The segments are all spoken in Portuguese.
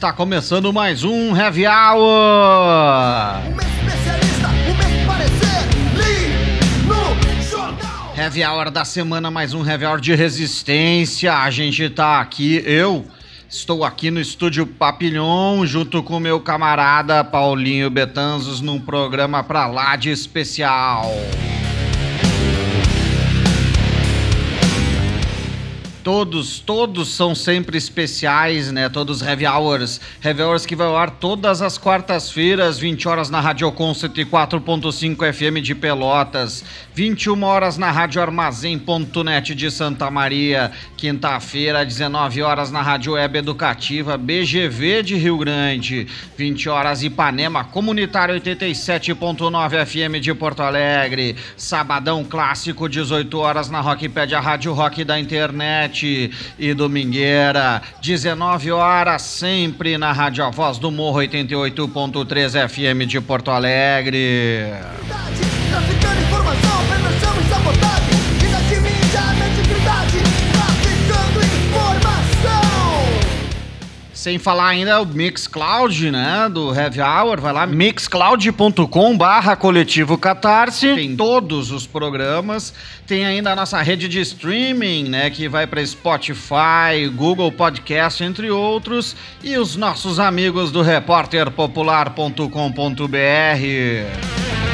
Está está começando mais um Heavy Hour. Heavy Hour da semana, mais um Heavy Hour de resistência. A gente tá aqui, eu estou aqui no estúdio Papilhon, junto com meu camarada Paulinho Betanzos, num programa pra lá de especial. Todos, todos são sempre especiais, né? Todos Heavy Hours. Heavy Hours que vai ao ar todas as quartas-feiras, 20 horas na Radiocon 104.5 FM de Pelotas, 21 horas na Rádio Armazém.net de Santa Maria, quinta-feira, 19 horas na Rádio Web Educativa BGV de Rio Grande, 20 horas Ipanema Comunitário 87.9 FM de Porto Alegre, sabadão clássico, 18 horas na Rockpedia Rádio Rock da Internet e Domingueira, 19 horas, sempre na Rádio A Voz do Morro 88.3 FM de Porto Alegre. Sem falar ainda o Mixcloud, né, do Heavy Hour, vai lá, mixcloud.com barra coletivo Catarse, tem todos os programas, tem ainda a nossa rede de streaming, né, que vai para Spotify, Google Podcast, entre outros, e os nossos amigos do repórterpopular.com.br.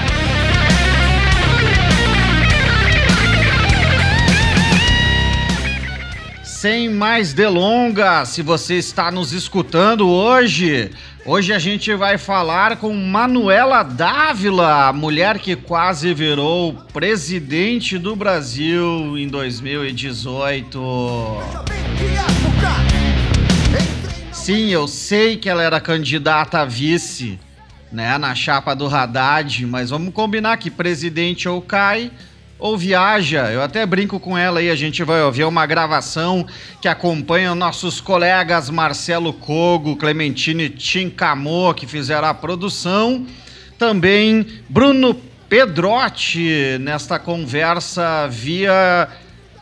sem mais delongas, se você está nos escutando hoje, hoje a gente vai falar com Manuela Dávila, mulher que quase virou presidente do Brasil em 2018. Sim, eu sei que ela era candidata a vice, né, na chapa do Haddad, mas vamos combinar que presidente ou cai ou viaja. Eu até brinco com ela aí, a gente vai ouvir uma gravação que acompanha nossos colegas Marcelo Cogo, Clementine Tincamô, que fizeram a produção. Também Bruno Pedrotti nesta conversa via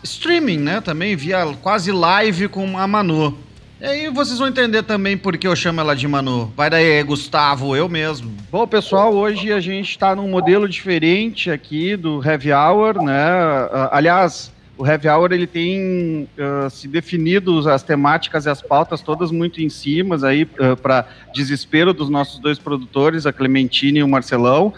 streaming, né? Também via quase live com a Manu. E aí vocês vão entender também por que eu chamo ela de Manu. Vai daí, Gustavo, eu mesmo. Bom, pessoal, hoje a gente está num modelo diferente aqui do Heavy Hour, né? Uh, aliás, o Heavy Hour ele tem uh, se definido as temáticas e as pautas todas muito em cima, aí uh, para desespero dos nossos dois produtores, a Clementine e o Marcelão.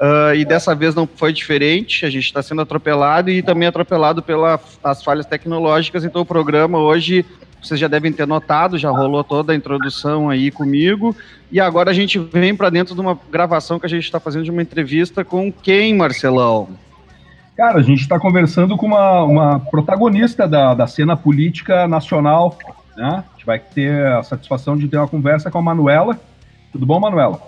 Uh, e dessa vez não foi diferente, a gente está sendo atropelado e também atropelado pelas falhas tecnológicas, então o programa hoje vocês já devem ter notado, já rolou toda a introdução aí comigo. E agora a gente vem para dentro de uma gravação que a gente está fazendo de uma entrevista com quem, Marcelão? Cara, a gente está conversando com uma, uma protagonista da, da cena política nacional. Né? A gente vai ter a satisfação de ter uma conversa com a Manuela. Tudo bom, Manuela?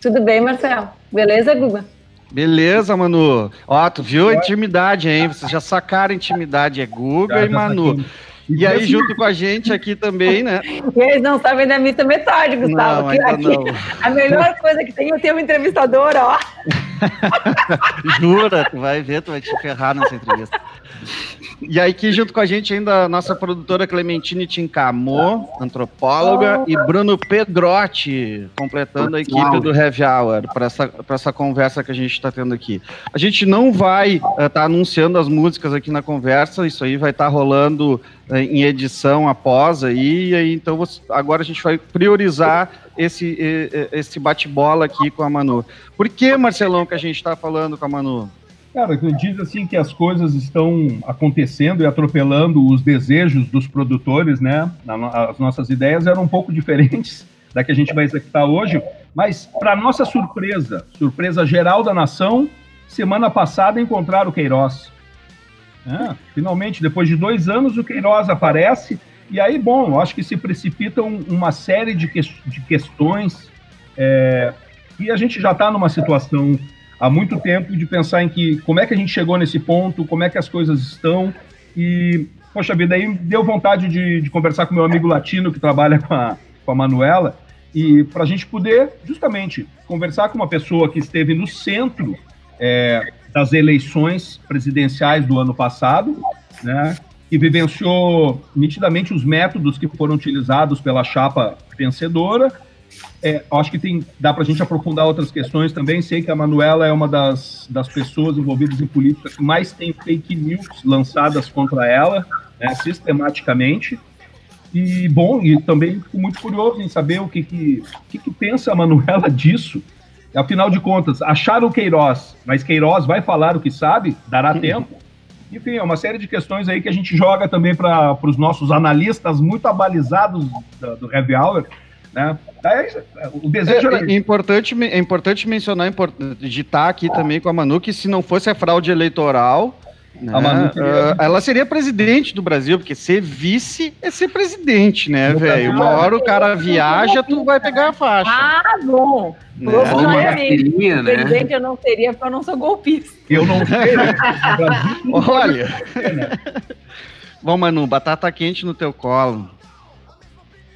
Tudo bem, Marcelo. Beleza, Guga? Beleza, Manu. Ó, tu viu a intimidade, hein? Vocês já sacaram a intimidade. É Guga já, e Manu. E aí, junto com a gente aqui também, né? E eles não sabem da missa metade, Gustavo. Não, aqui, aqui, não. A melhor coisa que tem é ter um entrevistador, ó. Jura, tu vai ver, tu vai te ferrar nessa entrevista. E aí, aqui junto com a gente ainda a nossa produtora Clementine Tincamô, antropóloga, oh. e Bruno Pedrotti, completando a equipe do Heavy Hour para essa, essa conversa que a gente está tendo aqui. A gente não vai estar uh, tá anunciando as músicas aqui na conversa, isso aí vai estar tá rolando uh, em edição após aí, e aí então você, agora a gente vai priorizar esse, esse bate-bola aqui com a Manu. Por que, Marcelão, que a gente está falando com a Manu? Cara, diz assim que as coisas estão acontecendo e atropelando os desejos dos produtores, né? As nossas ideias eram um pouco diferentes da que a gente vai executar hoje, mas para nossa surpresa, surpresa geral da nação, semana passada encontraram o Queiroz. É, finalmente, depois de dois anos, o Queiroz aparece e aí, bom, acho que se precipitam uma série de, que, de questões é, e a gente já está numa situação há muito tempo de pensar em que como é que a gente chegou nesse ponto, como é que as coisas estão e poxa vida, aí deu vontade de, de conversar com meu amigo latino que trabalha com a, com a Manuela e para a gente poder justamente conversar com uma pessoa que esteve no centro é, das eleições presidenciais do ano passado, né? que vivenciou nitidamente os métodos que foram utilizados pela chapa vencedora. É, acho que tem, dá para a gente aprofundar outras questões também. Sei que a Manuela é uma das, das pessoas envolvidas em política que mais tem fake news lançadas contra ela, né, sistematicamente. E, bom, e também fico muito curioso em saber o que, que, que, que pensa a Manuela disso. Afinal de contas, acharam o Queiroz, mas Queiroz vai falar o que sabe? Dará tempo? Enfim, é uma série de questões aí que a gente joga também para os nossos analistas muito abalizados do, do Heavy Hour, né? É, o desejo é, é, importante, é importante mencionar, de estar aqui também com a Manu, que se não fosse a fraude eleitoral, né, uh, ela seria presidente do Brasil, porque ser vice é ser presidente, né, velho? Uma hora o cara viaja, tu vai pegar a faixa. Ah, bom. Né? Não é mesmo. Né? Presidente eu não seria, porque eu não sou golpista. Eu não seria. Olha. Bom, Manu, batata quente no teu colo.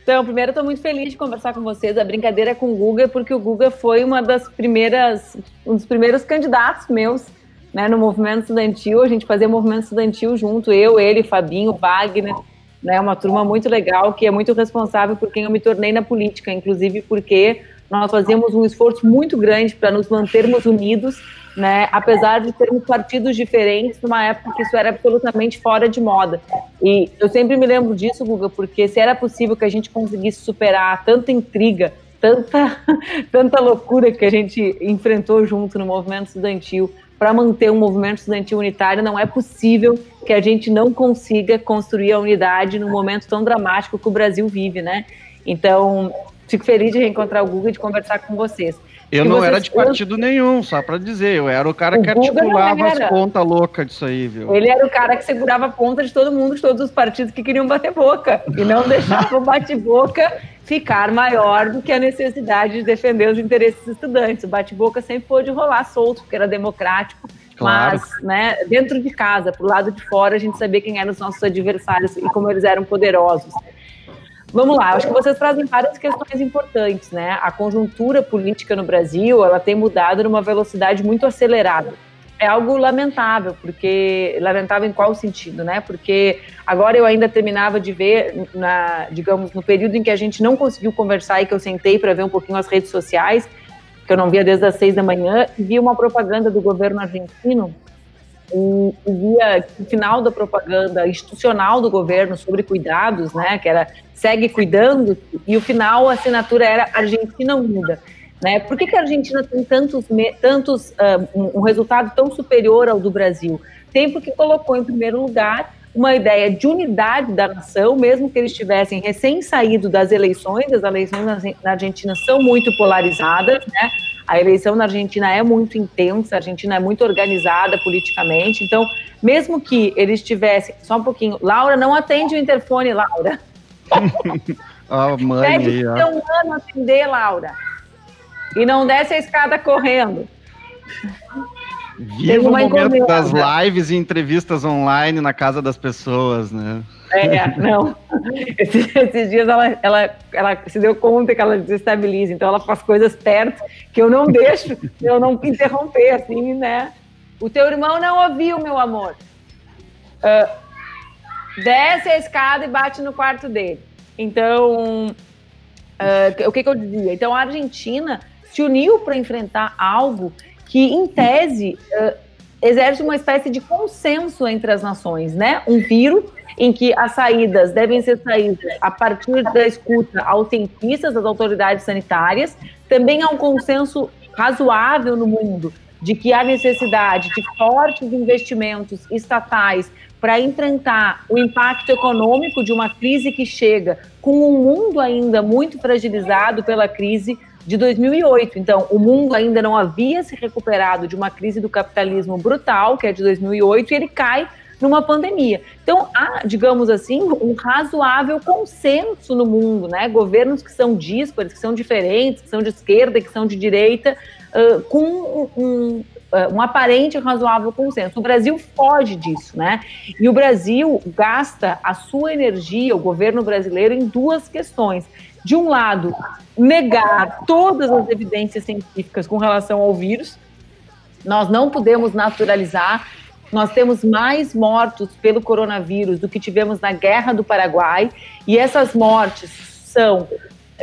Então, primeiro, estou muito feliz de conversar com vocês. A brincadeira é com o Guga, porque o Guga foi uma das primeiras, um dos primeiros candidatos meus né, no movimento estudantil. A gente fazia movimento estudantil junto, eu, ele, Fabinho, Wagner. Né, uma turma muito legal que é muito responsável por quem eu me tornei na política, inclusive porque nós fazíamos um esforço muito grande para nos mantermos unidos, né, apesar de termos partidos diferentes, numa época que isso era absolutamente fora de moda. E eu sempre me lembro disso, Guga, porque se era possível que a gente conseguisse superar tanta intriga, tanta, tanta loucura que a gente enfrentou junto no movimento estudantil, para manter um movimento estudantil unitário, não é possível que a gente não consiga construir a unidade num momento tão dramático que o Brasil vive, né? Então, Fico feliz de reencontrar o Guga e de conversar com vocês. Eu não vocês... era de partido nenhum, só para dizer. Eu era o cara o que articulava as pontas loucas disso aí, viu? Ele era o cara que segurava a ponta de todo mundo, de todos os partidos que queriam bater boca. E não deixava o bate-boca ficar maior do que a necessidade de defender os interesses dos estudantes. O bate-boca sempre pôde rolar solto, porque era democrático. Claro. Mas, né, dentro de casa, pro lado de fora, a gente sabia quem eram os nossos adversários e como eles eram poderosos. Vamos lá, acho que vocês trazem várias questões importantes, né? A conjuntura política no Brasil, ela tem mudado numa velocidade muito acelerada. É algo lamentável, porque lamentável em qual sentido, né? Porque agora eu ainda terminava de ver, na, digamos, no período em que a gente não conseguiu conversar e que eu sentei para ver um pouquinho as redes sociais, que eu não via desde as seis da manhã, e vi uma propaganda do governo argentino o final da propaganda institucional do governo sobre cuidados, né, que era segue cuidando, e o final a assinatura era Argentina Unida. Né? Por que, que a Argentina tem tantos, tantos uh, um, um resultado tão superior ao do Brasil? Tem porque colocou em primeiro lugar uma ideia de unidade da nação, mesmo que eles tivessem recém saído das eleições, as eleições na Argentina são muito polarizadas, né? A eleição na Argentina é muito intensa, a Argentina é muito organizada politicamente, então, mesmo que eles tivessem. Só um pouquinho. Laura, não atende o interfone, Laura. a mãe Pede aí, ó. um ano atender, Laura. E não desce a escada correndo. Viva o momento das lives e entrevistas online na casa das pessoas, né? É, não. Esses, esses, dias ela, ela, ela se deu conta que ela desestabiliza, então ela faz coisas perto que eu não deixo, eu não interromper, assim, né? O teu irmão não ouviu, meu amor. Uh, desce a escada e bate no quarto dele. Então, uh, o que, que eu dizia? Então, a Argentina se uniu para enfrentar algo que, em tese, uh, exerce uma espécie de consenso entre as nações, né? Um vírus em que as saídas devem ser saídas a partir da escuta aos cientistas, das autoridades sanitárias. Também há um consenso razoável no mundo de que há necessidade de fortes investimentos estatais para enfrentar o impacto econômico de uma crise que chega com um mundo ainda muito fragilizado pela crise de 2008. Então, o mundo ainda não havia se recuperado de uma crise do capitalismo brutal, que é de 2008, e ele cai numa pandemia. Então, há, digamos assim, um razoável consenso no mundo, né? Governos que são díspares, que são diferentes, que são de esquerda, que são de direita, uh, com um, um, um aparente razoável consenso. O Brasil foge disso, né? E o Brasil gasta a sua energia, o governo brasileiro, em duas questões. De um lado, negar todas as evidências científicas com relação ao vírus. Nós não podemos naturalizar nós temos mais mortos pelo coronavírus do que tivemos na Guerra do Paraguai, e essas mortes são,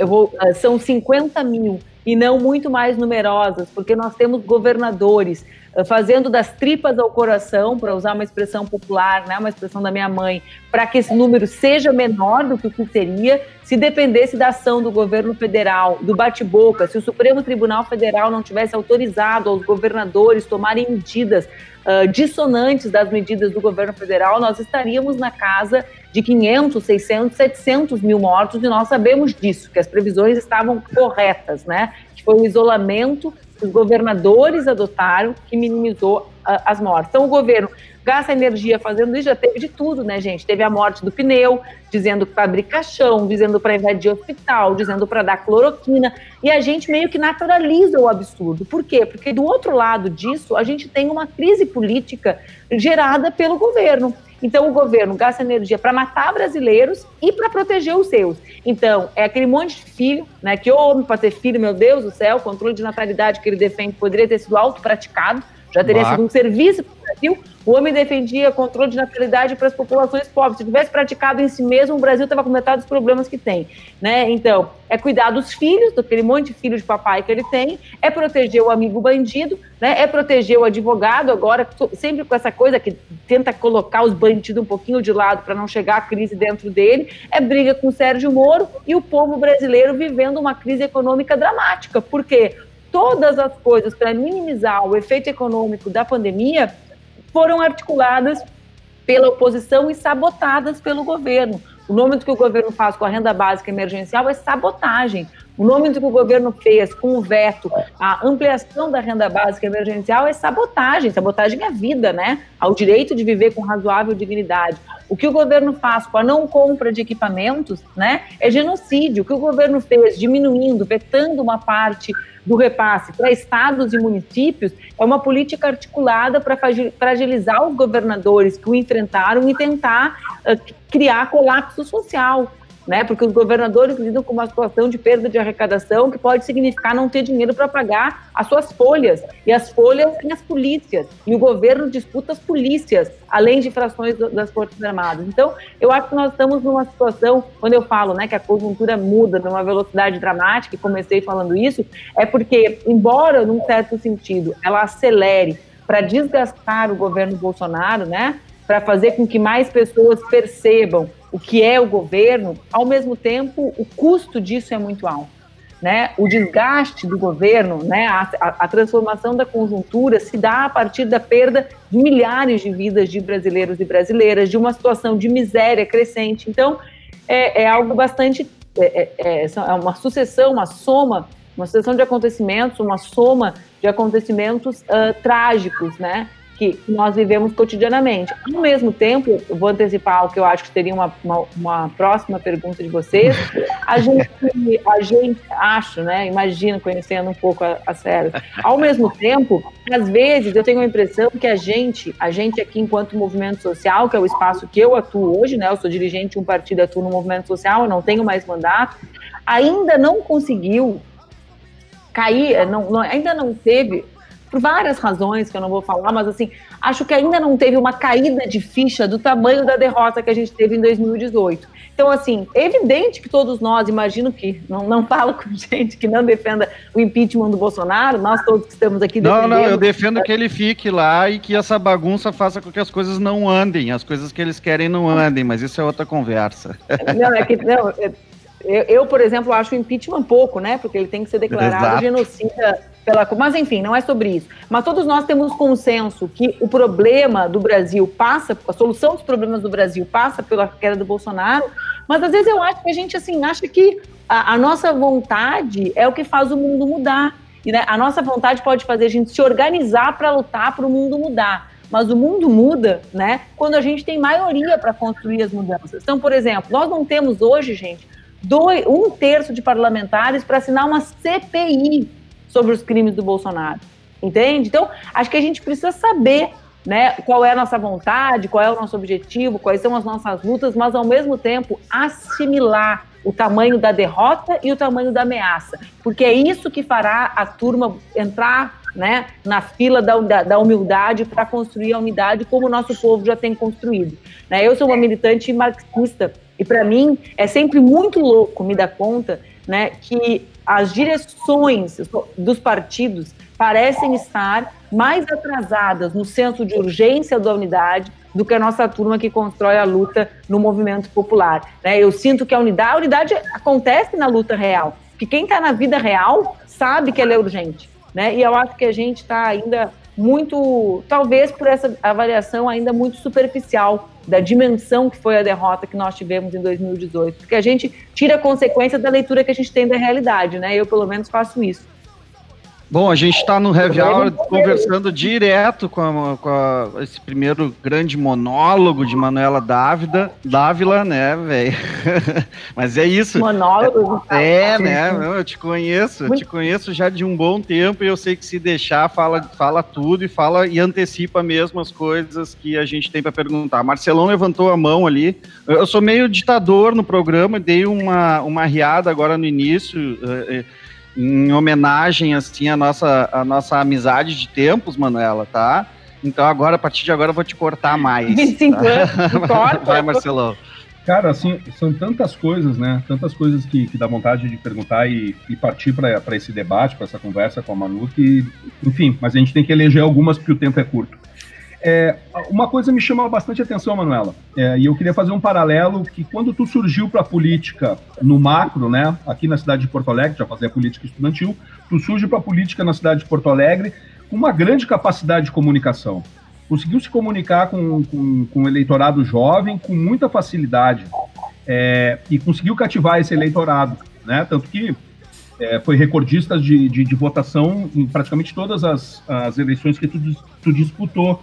vou, ah, são 50 mil e não muito mais numerosas, porque nós temos governadores fazendo das tripas ao coração, para usar uma expressão popular, né, uma expressão da minha mãe, para que esse número seja menor do que o que seria se dependesse da ação do governo federal, do bate-boca, se o Supremo Tribunal Federal não tivesse autorizado aos governadores tomarem medidas uh, dissonantes das medidas do governo federal, nós estaríamos na casa de 500, 600, 700 mil mortos, e nós sabemos disso, que as previsões estavam corretas, né? Que foi o isolamento os governadores adotaram que minimizou uh, as mortes. Então, o governo gasta energia fazendo isso, já teve de tudo, né, gente? Teve a morte do pneu, dizendo para abrir caixão, dizendo para invadir hospital, dizendo para dar cloroquina, e a gente meio que naturaliza o absurdo. Por quê? Porque do outro lado disso, a gente tem uma crise política gerada pelo governo. Então, o governo gasta energia para matar brasileiros e para proteger os seus. Então, é aquele monte de filho, né? Que homem para ter filho, meu Deus do céu, o controle de natalidade que ele defende poderia ter sido autopraticado, já teria sido um serviço para o Brasil o homem defendia controle de natalidade para as populações pobres. Se tivesse praticado em si mesmo, o Brasil estava com metade dos problemas que tem. Né? Então, é cuidar dos filhos, daquele monte de filho de papai que ele tem, é proteger o amigo bandido, né? é proteger o advogado, agora, sempre com essa coisa que tenta colocar os bandidos um pouquinho de lado para não chegar a crise dentro dele, é briga com o Sérgio Moro e o povo brasileiro vivendo uma crise econômica dramática. Por quê? Todas as coisas para minimizar o efeito econômico da pandemia foram articuladas pela oposição e sabotadas pelo governo. O nome do que o governo faz com a renda básica emergencial é sabotagem. O nome do que o governo fez com o veto, a ampliação da renda básica emergencial é sabotagem. Sabotagem à vida, né? Ao direito de viver com razoável dignidade. O que o governo faz com a não compra de equipamentos, né? É genocídio. O que o governo fez diminuindo, vetando uma parte do repasse para estados e municípios é uma política articulada para fragilizar os governadores que o enfrentaram e tentar uh, criar colapso social né? Porque os governadores lidam com uma situação de perda de arrecadação que pode significar não ter dinheiro para pagar as suas folhas. E as folhas têm as polícias. E o governo disputa as polícias, além de frações das Forças Armadas. Então, eu acho que nós estamos numa situação, quando eu falo né, que a conjuntura muda numa velocidade dramática, e comecei falando isso, é porque, embora, num certo sentido, ela acelere para desgastar o governo Bolsonaro, né? Para fazer com que mais pessoas percebam o que é o governo, ao mesmo tempo o custo disso é muito alto. Né? O desgaste do governo, né? A, a, a, transformação da conjuntura se dá a partir da perda de milhares de vidas de brasileiros e brasileiras, de uma situação de miséria crescente. Então, é, é algo bastante. É, é, é, é uma sucessão, uma soma, uma sucessão de acontecimentos, uma soma de acontecimentos uh, trágicos, né? Que nós vivemos cotidianamente. Ao mesmo tempo, vou antecipar o que eu acho que seria uma, uma, uma próxima pergunta de vocês. A gente, a gente acho, né? Imagino, conhecendo um pouco a, a. Ao mesmo tempo, às vezes eu tenho a impressão que a gente, a gente aqui enquanto movimento social, que é o espaço que eu atuo hoje, né? Eu sou dirigente de um partido, atuo no movimento social, eu não tenho mais mandato, ainda não conseguiu cair, não, não, ainda não teve por várias razões que eu não vou falar, mas assim, acho que ainda não teve uma caída de ficha do tamanho da derrota que a gente teve em 2018. Então, assim, é evidente que todos nós, imagino que, não, não falo com gente que não defenda o impeachment do Bolsonaro, nós todos que estamos aqui defendendo... Não, não, eu defendo que ele fique lá e que essa bagunça faça com que as coisas não andem, as coisas que eles querem não andem, mas isso é outra conversa. Não, é que, não, é, eu, eu, por exemplo, acho o impeachment pouco, né, porque ele tem que ser declarado Exato. genocida pela. Mas enfim, não é sobre isso. Mas todos nós temos consenso que o problema do Brasil passa, a solução dos problemas do Brasil passa pela queda do Bolsonaro. Mas às vezes eu acho que a gente assim acha que a, a nossa vontade é o que faz o mundo mudar. E né, a nossa vontade pode fazer a gente se organizar para lutar para o mundo mudar. Mas o mundo muda, né? Quando a gente tem maioria para construir as mudanças. Então, por exemplo, nós não temos hoje, gente, dois, um terço de parlamentares para assinar uma CPI sobre os crimes do Bolsonaro. Entende? Então, acho que a gente precisa saber né, qual é a nossa vontade, qual é o nosso objetivo, quais são as nossas lutas, mas ao mesmo tempo assimilar o tamanho da derrota e o tamanho da ameaça, porque é isso que fará a turma entrar né, na fila da, da, da humildade para construir a unidade como o nosso povo já tem construído. Né? Eu sou uma militante marxista e para mim é sempre muito louco me dar conta né, que as direções dos partidos parecem estar mais atrasadas no senso de urgência da unidade do que a nossa turma que constrói a luta no movimento popular. Né? Eu sinto que a unidade, a unidade acontece na luta real, que quem está na vida real sabe que ela é urgente. Né? E eu acho que a gente está ainda muito, talvez por essa avaliação ainda muito superficial da dimensão que foi a derrota que nós tivemos em 2018, porque a gente tira a consequência da leitura que a gente tem da realidade, né? Eu pelo menos faço isso. Bom, a gente está no Heavy Hour conversando direto com, a, com a, esse primeiro grande monólogo de Manuela Dávila, Dávila, né, velho? Mas é isso. Monólogo? É, né? Eu te conheço, eu te conheço já de um bom tempo e eu sei que se deixar, fala, fala tudo e fala e antecipa mesmo as coisas que a gente tem para perguntar. Marcelão levantou a mão ali. Eu sou meio ditador no programa, dei uma, uma riada agora no início. Uh, uh, em homenagem assim à nossa, à nossa amizade de tempos, Manuela, tá? Então agora, a partir de agora, eu vou te cortar mais. 25 tá? anos, corta. Vai, Marcelão. Cara, assim, são tantas coisas, né? Tantas coisas que, que dá vontade de perguntar e, e partir para esse debate, para essa conversa com a Manu, que, enfim, mas a gente tem que eleger algumas porque o tempo é curto. É, uma coisa me chama bastante atenção, Manuela, é, e eu queria fazer um paralelo que quando tu surgiu para a política no macro, né, aqui na cidade de Porto Alegre, já fazia política estudantil, tu surge para a política na cidade de Porto Alegre com uma grande capacidade de comunicação. Conseguiu se comunicar com, com, com o eleitorado jovem com muita facilidade é, e conseguiu cativar esse eleitorado, né, tanto que é, foi recordista de, de, de, votação em praticamente todas as, as eleições que tu, tu disputou.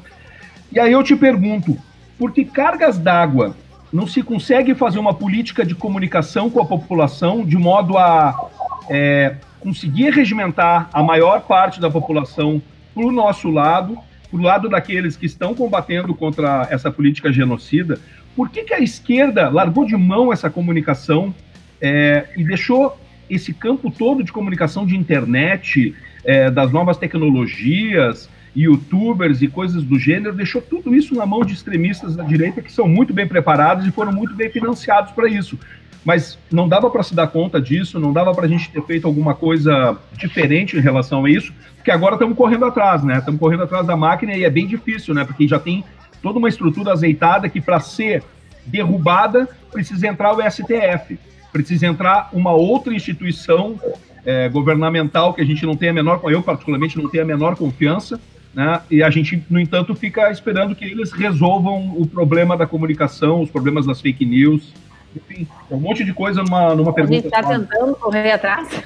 E aí eu te pergunto, por que cargas d'água não se consegue fazer uma política de comunicação com a população de modo a é, conseguir regimentar a maior parte da população para o nosso lado, para o lado daqueles que estão combatendo contra essa política genocida? Por que, que a esquerda largou de mão essa comunicação é, e deixou esse campo todo de comunicação de internet, é, das novas tecnologias, youtubers e coisas do gênero, deixou tudo isso na mão de extremistas da direita que são muito bem preparados e foram muito bem financiados para isso. Mas não dava para se dar conta disso, não dava para a gente ter feito alguma coisa diferente em relação a isso, porque agora estamos correndo atrás, né? Estamos correndo atrás da máquina e é bem difícil, né? Porque já tem toda uma estrutura azeitada que para ser derrubada precisa entrar o STF, precisa entrar uma outra instituição é, governamental que a gente não tem a menor, eu particularmente não tenho a menor confiança, né? E a gente, no entanto, fica esperando que eles resolvam o problema da comunicação, os problemas das fake news, enfim, um monte de coisa numa, numa pergunta. A gente está tentando correr atrás?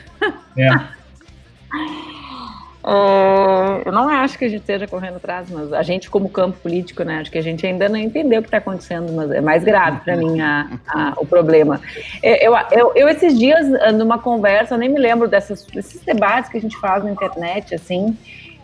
É. Uh, eu não acho que a gente esteja correndo atrás, mas a gente, como campo político, né, acho que a gente ainda não entendeu o que está acontecendo, mas é mais grave para mim a, a, o problema. Eu, eu, eu, esses dias, numa conversa, nem me lembro dessas, desses debates que a gente faz na internet, assim,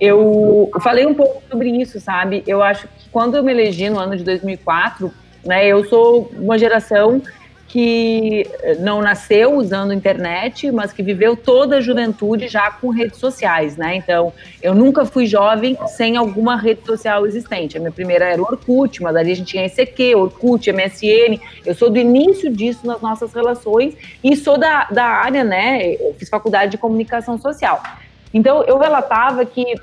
eu falei um pouco sobre isso, sabe? Eu acho que quando eu me elegi no ano de 2004, né, eu sou uma geração que não nasceu usando internet, mas que viveu toda a juventude já com redes sociais, né? Então, eu nunca fui jovem sem alguma rede social existente. A minha primeira era o Orkut, mas ali a gente tinha ICQ, Orkut, MSN. Eu sou do início disso nas nossas relações e sou da, da área, né? Eu fiz faculdade de comunicação social. Então, eu relatava que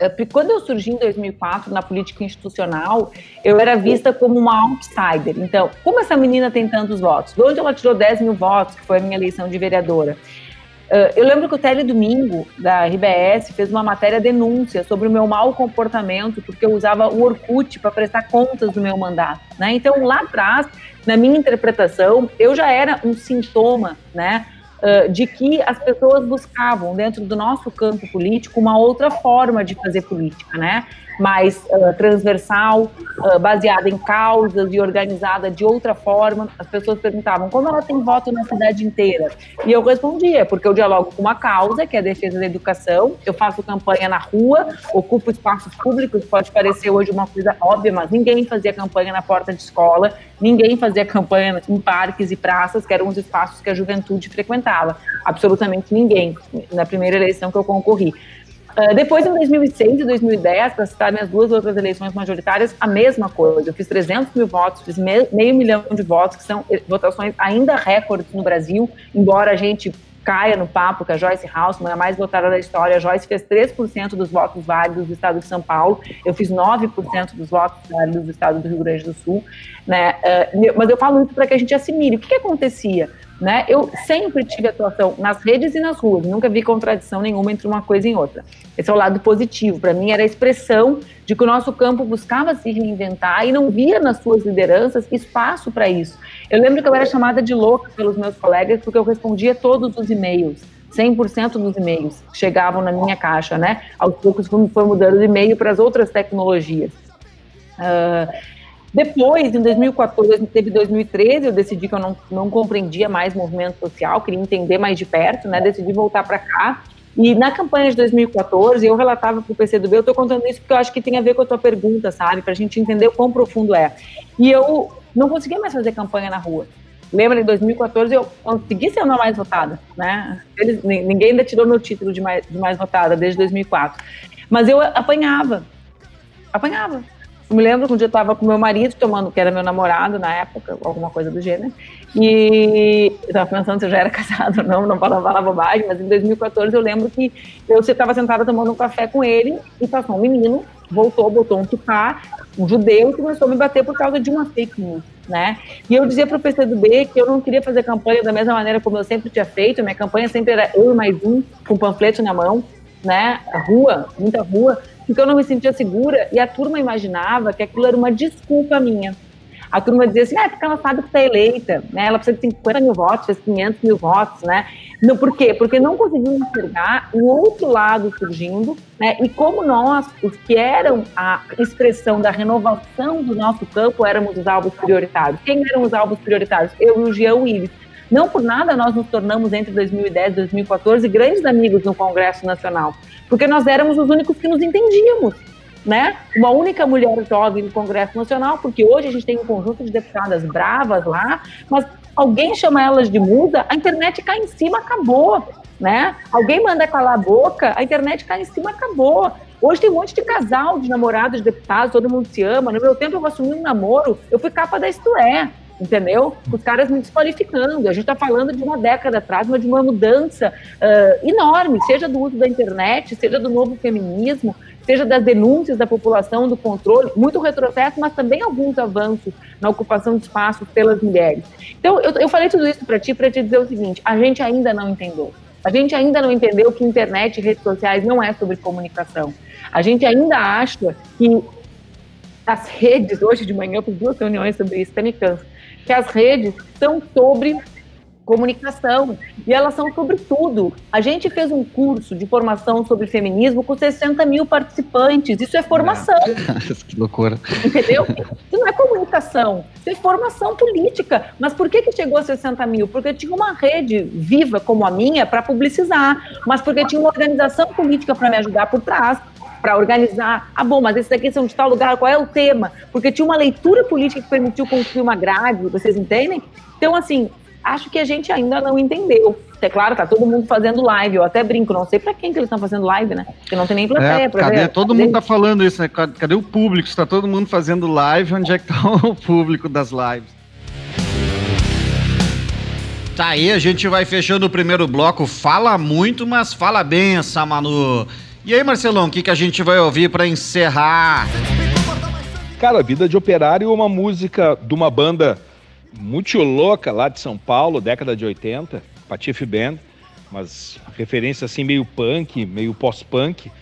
eh, quando eu surgi em 2004 na política institucional, eu era vista como uma outsider. Então, como essa menina tem tantos votos? De onde ela tirou 10 mil votos, que foi a minha eleição de vereadora? Eh, eu lembro que o Tele Domingo, da RBS, fez uma matéria denúncia sobre o meu mau comportamento, porque eu usava o Orkut para prestar contas do meu mandato. Né? Então, lá atrás, na minha interpretação, eu já era um sintoma, né? De que as pessoas buscavam, dentro do nosso campo político, uma outra forma de fazer política, né? Mais uh, transversal, uh, baseada em causas e organizada de outra forma. As pessoas perguntavam como ela tem voto na cidade inteira. E eu respondia, porque eu dialogo com uma causa, que é a defesa da educação, eu faço campanha na rua, ocupo espaços públicos, pode parecer hoje uma coisa óbvia, mas ninguém fazia campanha na porta de escola, ninguém fazia campanha em parques e praças, que eram os espaços que a juventude frequentava. Absolutamente ninguém, na primeira eleição que eu concorri. Uh, depois, em 2006 e 2010, para citar minhas duas outras eleições majoritárias, a mesma coisa. Eu fiz 300 mil votos, fiz meio, milhão de votos, que são eh, votações ainda recordes no Brasil, embora a gente caia no papo que a Joyce Hausmann, a mais votada da história, a Joyce fez 3% dos votos válidos do estado de São Paulo, eu fiz 9% dos votos válidos do estado do Rio Grande do Sul, né? Uh, mas eu falo isso para que a gente assimile. O que, que acontecia? Né? Eu sempre tive atuação nas redes e nas ruas, nunca vi contradição nenhuma entre uma coisa e outra. Esse é o lado positivo. Para mim, era a expressão de que o nosso campo buscava se reinventar e não via nas suas lideranças espaço para isso. Eu lembro que eu era chamada de louca pelos meus colegas porque eu respondia todos os e-mails. 100% dos e-mails chegavam na minha caixa, né? Aos poucos foi mudando de e-mail para as outras tecnologias. Uh, depois, em 2014, teve 2013, eu decidi que eu não, não compreendia mais movimento social, queria entender mais de perto, né? Decidi voltar para cá. E na campanha de 2014, eu relatava para o PCdoB, eu estou contando isso porque eu acho que tem a ver com a tua pergunta, sabe? Para a gente entender o quão profundo é. E eu não conseguia mais fazer campanha na rua. Lembra, em 2014 eu consegui ser uma mais votada, né? Eles, ninguém ainda tirou meu título de mais, de mais votada desde 2004. Mas eu apanhava, apanhava. Eu me lembro que um dia eu estava com meu marido tomando, que era meu namorado na época, alguma coisa do gênero, e eu estava pensando se eu já era casado ou não, não para falar bobagem, mas em 2014 eu lembro que eu estava sentada tomando um café com ele e passou um menino, voltou, botou um kipá, um judeu, e começou a me bater por causa de uma fake news, né? E eu dizia para o PCdoB que eu não queria fazer campanha da mesma maneira como eu sempre tinha feito, minha campanha sempre era eu e mais um, com panfleto na mão, né? A rua, muita rua, porque eu não me sentia segura e a turma imaginava que aquilo era uma desculpa minha. A turma dizia assim, ah, é porque ela sabe que está eleita, né? Ela precisa de 50 mil votos, fez 500 mil votos, né? Não, por quê? Porque não conseguiam enxergar o outro lado surgindo, né? E como nós, os que eram a expressão da renovação do nosso campo, éramos os alvos prioritários. Quem eram os alvos prioritários? Eu e o Jean Willis. Não por nada nós nos tornamos entre 2010 e 2014 grandes amigos no Congresso Nacional, porque nós éramos os únicos que nos entendíamos. Né? Uma única mulher jovem no Congresso Nacional, porque hoje a gente tem um conjunto de deputadas bravas lá, mas alguém chama elas de muda, a internet cai em cima, acabou. Né? Alguém manda calar a boca, a internet cai em cima, acabou. Hoje tem um monte de casal, de namorados, de deputados, todo mundo se ama. No meu tempo eu assumi um namoro, eu fui capa da Isto É entendeu? Os caras me desqualificando. A gente está falando de uma década atrás, mas de uma mudança uh, enorme, seja do uso da internet, seja do novo feminismo, seja das denúncias da população, do controle, muito retrocesso, mas também alguns avanços na ocupação de espaços pelas mulheres. Então, eu, eu falei tudo isso para ti, para te dizer o seguinte: a gente ainda não entendeu. A gente ainda não entendeu que internet e redes sociais não é sobre comunicação. A gente ainda acha que as redes, hoje de manhã eu fiz duas reuniões sobre isso, até me canso que as redes são sobre comunicação e elas são sobre tudo. A gente fez um curso de formação sobre feminismo com 60 mil participantes. Isso é formação. É. que loucura. Entendeu? Isso não é comunicação, isso é formação política. Mas por que, que chegou a 60 mil? Porque tinha uma rede viva como a minha para publicizar, mas porque tinha uma organização política para me ajudar por trás para organizar. Ah, bom, mas esse daqui são de tal lugar, qual é o tema? Porque tinha uma leitura política que permitiu construir uma grade, vocês entendem? Então, assim, acho que a gente ainda não entendeu. É claro, tá todo mundo fazendo live. Eu até brinco, não sei para quem que eles estão fazendo live, né? Porque não tem nem plateia é, pra cadê? ver. Todo cadê? mundo tá falando isso, né? Cadê o público? Está todo mundo fazendo live, onde é que tá o público das lives? Tá aí, a gente vai fechando o primeiro bloco. Fala muito, mas fala bem essa Manu. E aí, Marcelão, o que, que a gente vai ouvir para encerrar? Cara, Vida de Operário é uma música de uma banda muito louca lá de São Paulo, década de 80, Patife Band, mas referência assim meio punk, meio pós-punk.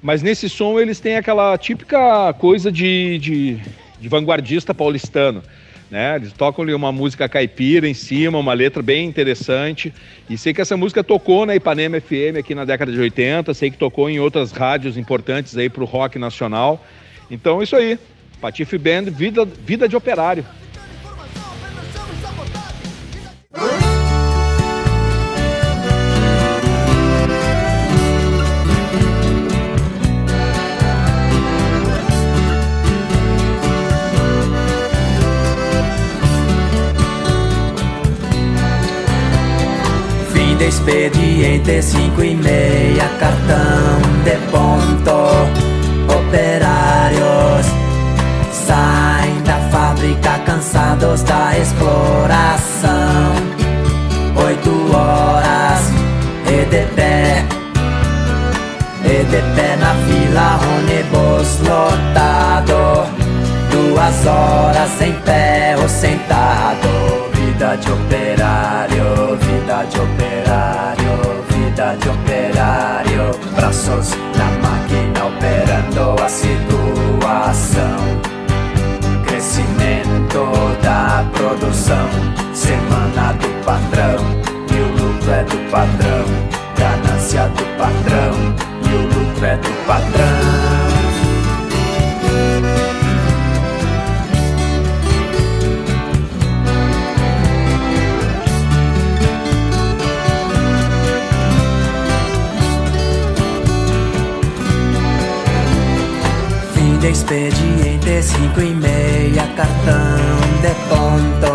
Mas nesse som eles têm aquela típica coisa de, de, de vanguardista paulistano. Né? Eles tocam ali uma música caipira em cima, uma letra bem interessante. E sei que essa música tocou na Ipanema FM aqui na década de 80, sei que tocou em outras rádios importantes aí para o rock nacional. Então, isso aí. Patife Band, vida, vida de operário. Expediente cinco e meia cartão de ponto, operários saem da fábrica cansados da exploração. Oito horas e de pé, e de pé na fila, ônibus lotado. Duas horas em pé ou sentado. Vida de operário, vida de operário, de operário. Braços na máquina operando a situação. Crescimento da produção, semana do patrão. E o lucro é do patrão, ganância do patrão. E o lucro é do patrão. Expediente cinco e meia cartão de ponto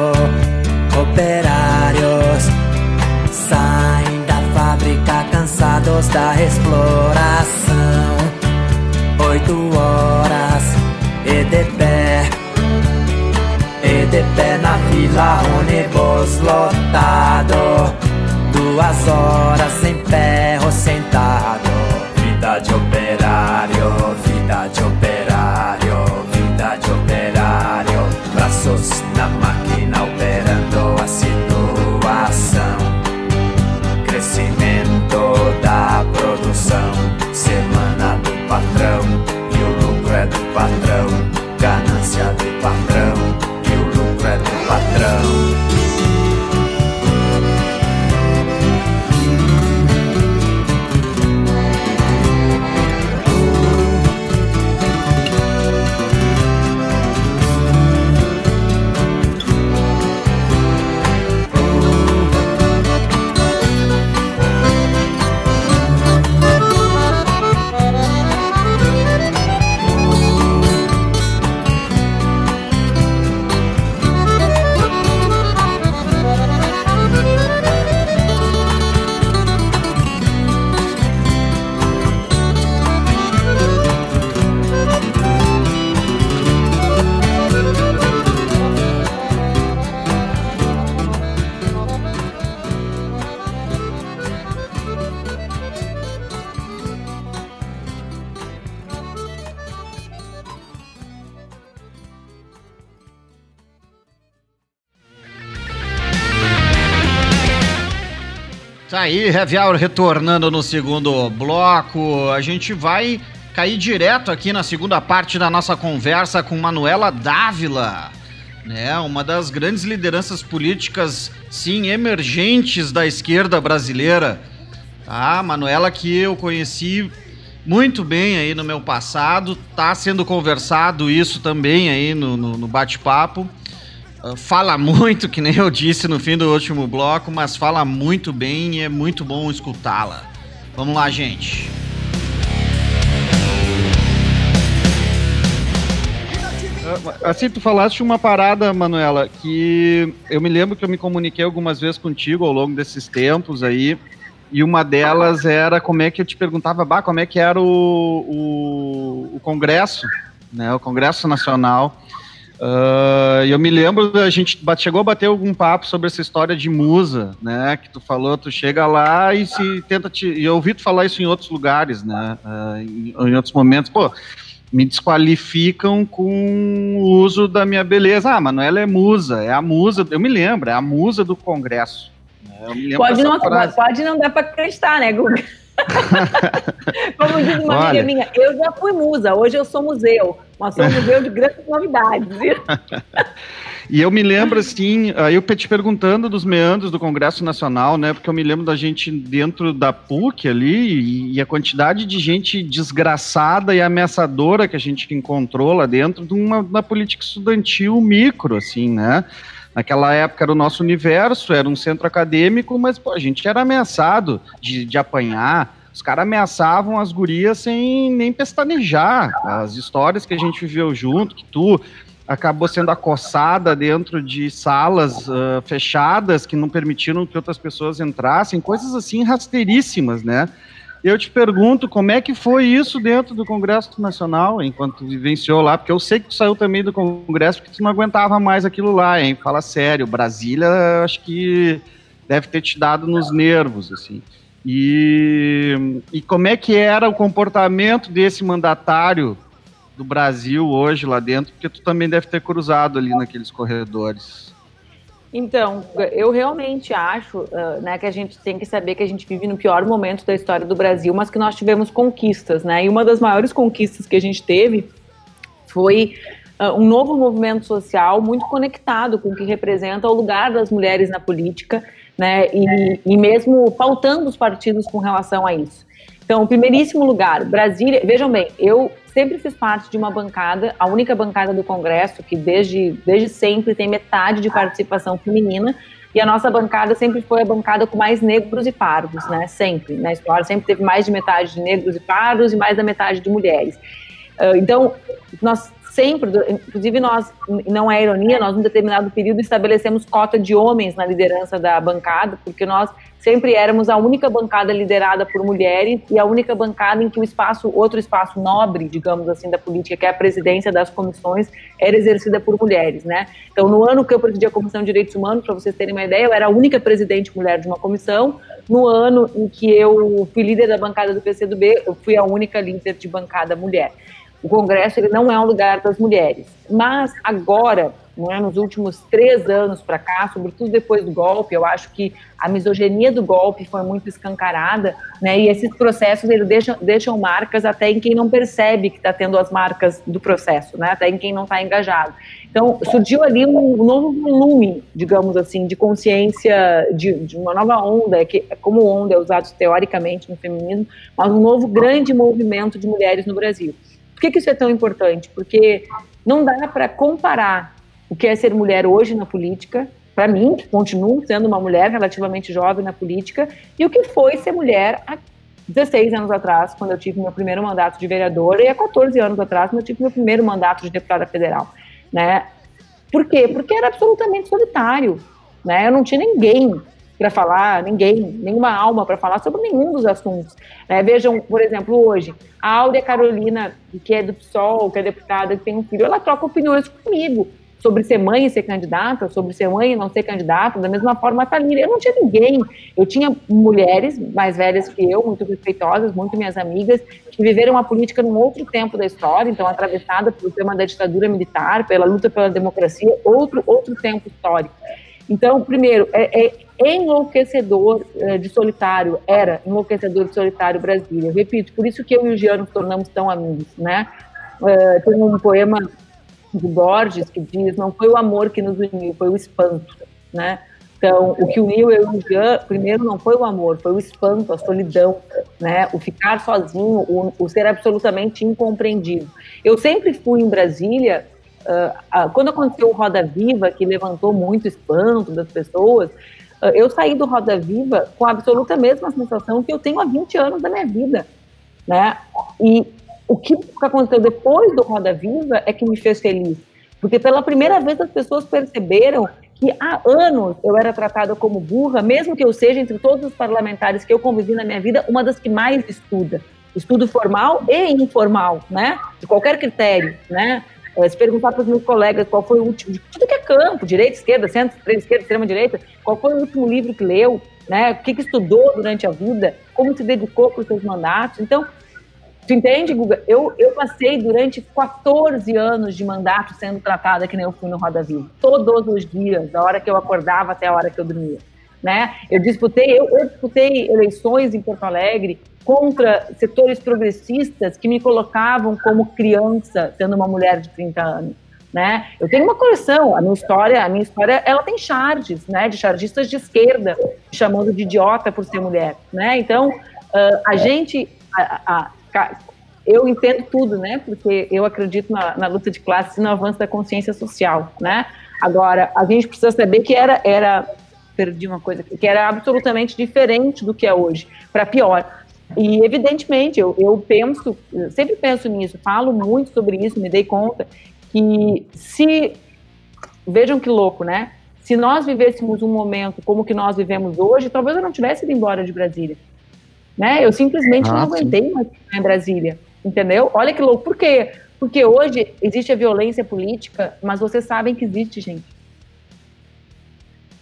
Heavy Hour retornando no segundo bloco. A gente vai cair direto aqui na segunda parte da nossa conversa com Manuela Dávila, né? Uma das grandes lideranças políticas, sim, emergentes da esquerda brasileira. Tá? Manuela que eu conheci muito bem aí no meu passado, tá sendo conversado isso também aí no, no, no bate-papo. Ah, fala muito, que nem eu disse no fim do último bloco, mas fala muito bem e é muito bom escutá-la. Vamos lá, gente. Ah, assim, tu falaste uma parada, Manuela, que eu me lembro que eu me comuniquei algumas vezes contigo ao longo desses tempos aí, e uma delas era como é que eu te perguntava, bah, como é que era o, o, o Congresso, né, o Congresso Nacional, Uh, eu me lembro, a gente chegou a bater algum papo sobre essa história de musa, né? Que tu falou, tu chega lá e se tenta te. E eu ouvi tu falar isso em outros lugares, né? Uh, em, em, outros momentos, pô, me desqualificam com o uso da minha beleza. Ah, Manuela é musa, é a musa, eu me lembro, é a musa do Congresso. Né? Pode não, pode não dar para acreditar, né, Guga? Como diz uma Olha. amiga minha, eu já fui musa, hoje eu sou museu, mas sou um museu de grandes novidades. E eu me lembro, assim, eu te perguntando dos meandros do Congresso Nacional, né? Porque eu me lembro da gente dentro da PUC ali e a quantidade de gente desgraçada e ameaçadora que a gente encontrou lá dentro de uma, uma política estudantil micro, assim, né? Naquela época era o nosso universo, era um centro acadêmico, mas pô, a gente era ameaçado de, de apanhar. Os caras ameaçavam as gurias sem nem pestanejar. As histórias que a gente viveu junto, que tu acabou sendo acossada dentro de salas uh, fechadas que não permitiram que outras pessoas entrassem, coisas assim rasteiríssimas, né? Eu te pergunto como é que foi isso dentro do Congresso Nacional, enquanto vivenciou lá, porque eu sei que tu saiu também do Congresso porque tu não aguentava mais aquilo lá, hein? Fala sério, Brasília acho que deve ter te dado nos nervos, assim. E, e como é que era o comportamento desse mandatário do Brasil hoje lá dentro, porque tu também deve ter cruzado ali naqueles corredores. Então, eu realmente acho uh, né, que a gente tem que saber que a gente vive no pior momento da história do Brasil, mas que nós tivemos conquistas, né? E uma das maiores conquistas que a gente teve foi uh, um novo movimento social muito conectado com o que representa o lugar das mulheres na política, né? E, e mesmo pautando os partidos com relação a isso. Então, primeiríssimo lugar, Brasília. Vejam bem, eu sempre fiz parte de uma bancada, a única bancada do Congresso que desde, desde sempre tem metade de participação feminina, e a nossa bancada sempre foi a bancada com mais negros e pardos, né? Sempre. Na história sempre teve mais de metade de negros e pardos e mais da metade de mulheres. Uh, então, nós sempre, inclusive nós, não é ironia, nós num determinado período estabelecemos cota de homens na liderança da bancada, porque nós sempre éramos a única bancada liderada por mulheres e a única bancada em que o espaço, outro espaço nobre, digamos assim, da política, que é a presidência das comissões, era exercida por mulheres, né? Então, no ano que eu presidi a Comissão de Direitos Humanos, para vocês terem uma ideia, eu era a única presidente mulher de uma comissão. No ano em que eu fui líder da bancada do PCdoB, eu fui a única líder de bancada mulher. O Congresso ele não é um lugar das mulheres, mas agora não é, nos últimos três anos para cá, sobretudo depois do golpe, eu acho que a misoginia do golpe foi muito escancarada, né, e esses processos eles deixam, deixam marcas até em quem não percebe que está tendo as marcas do processo, né, até em quem não está engajado. Então, surgiu ali um, novo volume, digamos assim, de consciência, de, de uma nova onda, que como onda é usado teoricamente no feminismo, mas um novo grande movimento de mulheres no Brasil. Por que, que isso é tão importante? Porque não dá para comparar o que é ser mulher hoje na política, para mim, que continuo sendo uma mulher relativamente jovem na política, e o que foi ser mulher há 16 anos atrás, quando eu tive meu primeiro mandato de vereadora, e há 14 anos atrás, quando eu tive meu primeiro mandato de deputada federal. Né? Por quê? Porque era absolutamente solitário. Né? Eu não tinha ninguém para falar, ninguém, nenhuma alma para falar sobre nenhum dos assuntos. Né? Vejam, por exemplo, hoje, a Áurea Carolina, que é do PSOL, que é deputada, que tem um filho, ela troca opiniões comigo sobre ser mãe e ser candidata, sobre ser mãe e não ser candidata, da mesma forma a Thalíria. Eu não tinha ninguém. Eu tinha mulheres mais velhas que eu, muito respeitosas, muito minhas amigas, que viveram a política num outro tempo da história, então atravessada pelo tema da ditadura militar, pela luta pela democracia, outro, outro tempo histórico. Então, primeiro, é, é enlouquecedor é, de solitário, era enlouquecedor de solitário Brasília. Eu repito, por isso que eu e o Jean nos tornamos tão amigos, né? É, tem um poema de Borges que diz não foi o amor que nos uniu, foi o espanto, né? Então, o que uniu eu e o Jean, primeiro não foi o amor, foi o espanto, a solidão, né? O ficar sozinho, o, o ser absolutamente incompreendido. Eu sempre fui em Brasília, uh, uh, quando aconteceu o Roda Viva, que levantou muito espanto das pessoas, uh, eu saí do Roda Viva com a absoluta mesma sensação que eu tenho há 20 anos da minha vida, né? E o que aconteceu depois do Roda Viva é que me fez feliz. Porque pela primeira vez as pessoas perceberam que há anos eu era tratada como burra, mesmo que eu seja, entre todos os parlamentares que eu convivi na minha vida, uma das que mais estuda. Estudo formal e informal, né? De qualquer critério, né? Eh, se perguntar para os meus colegas qual foi o último, de tudo que é campo, direita, esquerda, centro, esquerda, extrema direita, qual foi o último livro que leu, né? O que, que estudou durante a vida, como se dedicou para os seus mandatos. Então, Tu entende, Guga? Eu, eu passei durante 14 anos de mandato sendo tratada que nem eu fui no Roda Viva. Todos os dias, da hora que eu acordava até a hora que eu dormia. Né? Eu disputei, eu, eu disputei eleições em Porto Alegre contra setores progressistas que me colocavam como criança, sendo uma mulher de 30 anos. Né? Eu tenho uma coleção, a minha história, a minha história, ela tem charges, né, de chargistas de esquerda, chamando de idiota por ser mulher, né? Então, uh, a gente, a, a, eu entendo tudo, né? Porque eu acredito na, na, luta de classes e no avanço da consciência social, né? Agora, a gente precisa saber que era, era perdi uma coisa que era absolutamente diferente do que é hoje, para pior. E, evidentemente, eu, eu penso, eu sempre penso nisso, falo muito sobre isso, me dei conta que se. Vejam que louco, né? Se nós vivêssemos um momento como que nós vivemos hoje, talvez eu não tivesse ido embora de Brasília Né? Eu simplesmente ah, não aguentei mais em Brasília, entendeu? Olha que louco. Por quê? Porque hoje existe a violência política, mas vocês sabem que existe, gente.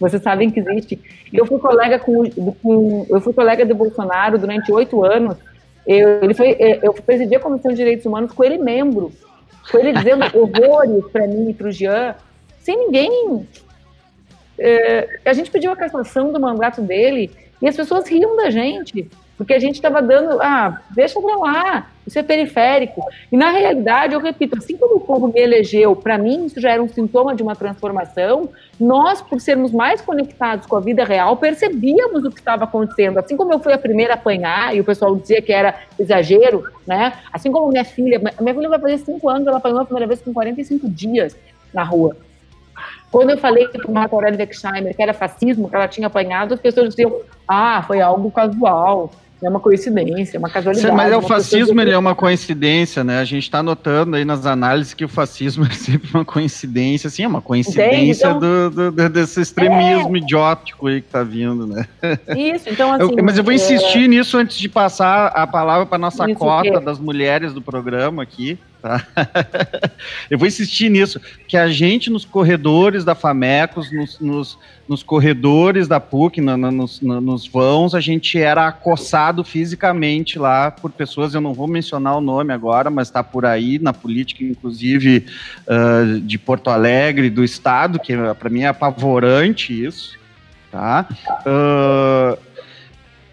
Vocês sabem que existe. Eu fui colega com, com eu fui colega do Bolsonaro durante oito anos. Eu, ele foi, eu presidi a Comissão de Direitos Humanos com ele membro, com ele dizendo horrores para mim e para o Jean, sem ninguém. É, a gente pediu a cassação do mandato dele e as pessoas riam da gente. Porque a gente estava dando, ah, deixa pra lá, isso é periférico. E na realidade, eu repito, assim como o povo me elegeu, para mim isso já era um sintoma de uma transformação, nós, por sermos mais conectados com a vida real, percebíamos o que estava acontecendo. Assim como eu fui a primeira a apanhar, e o pessoal dizia que era exagero, né? Assim como minha filha, minha filha vai fazer cinco anos, ela apanhou a primeira vez com 45 dias na rua. Quando eu falei para Marco Aurélio Wexheimer que era fascismo, que ela tinha apanhado, as pessoas diziam, ah, foi algo casual, é uma coincidência, é uma casualidade. Mas é o fascismo ele é uma coincidência, né? A gente está notando aí nas análises que o fascismo é sempre uma coincidência, assim, é uma coincidência então, do, do, desse extremismo é... idiótico aí que está vindo, né? Isso, então assim. Eu, mas eu vou insistir é... nisso antes de passar a palavra para nossa Isso cota das mulheres do programa aqui. Tá? Eu vou insistir nisso, que a gente nos corredores da Famecos, nos, nos, nos corredores da PUC, no, no, nos, no, nos vãos, a gente era acossado fisicamente lá por pessoas, eu não vou mencionar o nome agora, mas está por aí, na política, inclusive, uh, de Porto Alegre, do Estado, que para mim é apavorante isso, tá? Uh,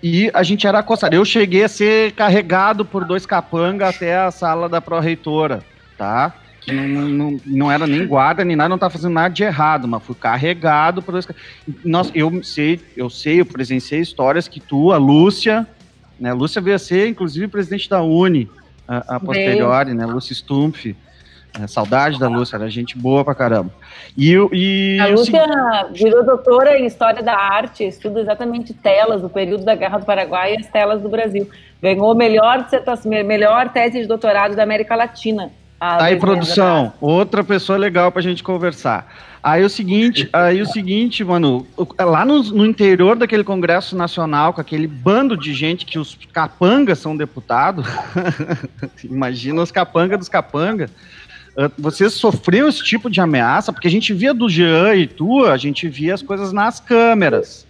e a gente era acostado. Eu cheguei a ser carregado por dois capanga até a sala da pró-reitora, tá? Que não, não, não era nem guarda, nem nada, não estava fazendo nada de errado, mas fui carregado por dois Nós, eu sei, eu sei, eu presenciei histórias que tu, a Lúcia, né? Lúcia veio a ser, inclusive, presidente da Uni, a, a posteriori, né? Lúcia Stumpf. É, saudade da Lúcia, era gente boa pra caramba. E, e a Lúcia virou doutora em História da Arte, estuda exatamente telas do período da Guerra do Paraguai e as telas do Brasil. Ganhou melhor, melhor tese de doutorado da América Latina. Aí, produção, outra pessoa legal pra gente conversar. Aí o seguinte, aí o seguinte, mano, lá no, no, interior daquele Congresso Nacional, com aquele bando de gente que os capangas são deputados, imagina os capangas dos capangas, vocês sofreram esse tipo de ameaça? Porque a gente via do Jean e tu, a gente via as coisas nas câmeras.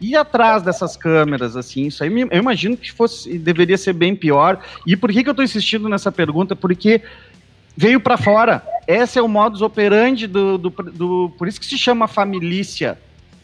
E atrás dessas câmeras, assim, isso aí eu imagino que fosse deveria ser bem pior. E por que, que eu estou insistindo nessa pergunta? Porque veio para fora. Esse é o modus operandi do, do, do, Por isso que se chama família.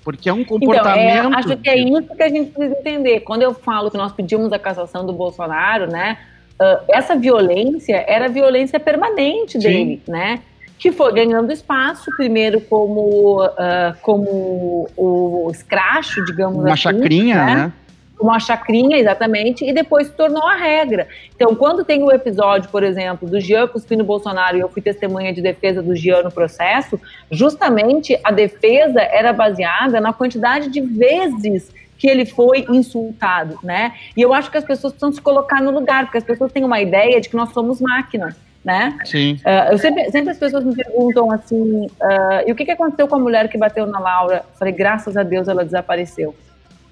Porque é um comportamento. Então, é, acho que é isso que a gente precisa entender. Quando eu falo que nós pedimos a cassação do Bolsonaro, né? Uh, essa violência era violência permanente dele, Sim. né? Que foi ganhando espaço, primeiro como, uh, como o escracho, digamos Uma assim. Uma chacrinha, né? né? Uma chacrinha, exatamente, e depois se tornou a regra. Então, quando tem o episódio, por exemplo, do Jean cuspindo Bolsonaro, e eu fui testemunha de defesa do Jean no processo, justamente a defesa era baseada na quantidade de vezes que ele foi insultado, né? E eu acho que as pessoas precisam se colocar no lugar, porque as pessoas têm uma ideia de que nós somos máquinas, né? Sim. Uh, eu sempre, sempre as pessoas me perguntam assim, uh, e o que, que aconteceu com a mulher que bateu na Laura? Eu falei, graças a Deus ela desapareceu.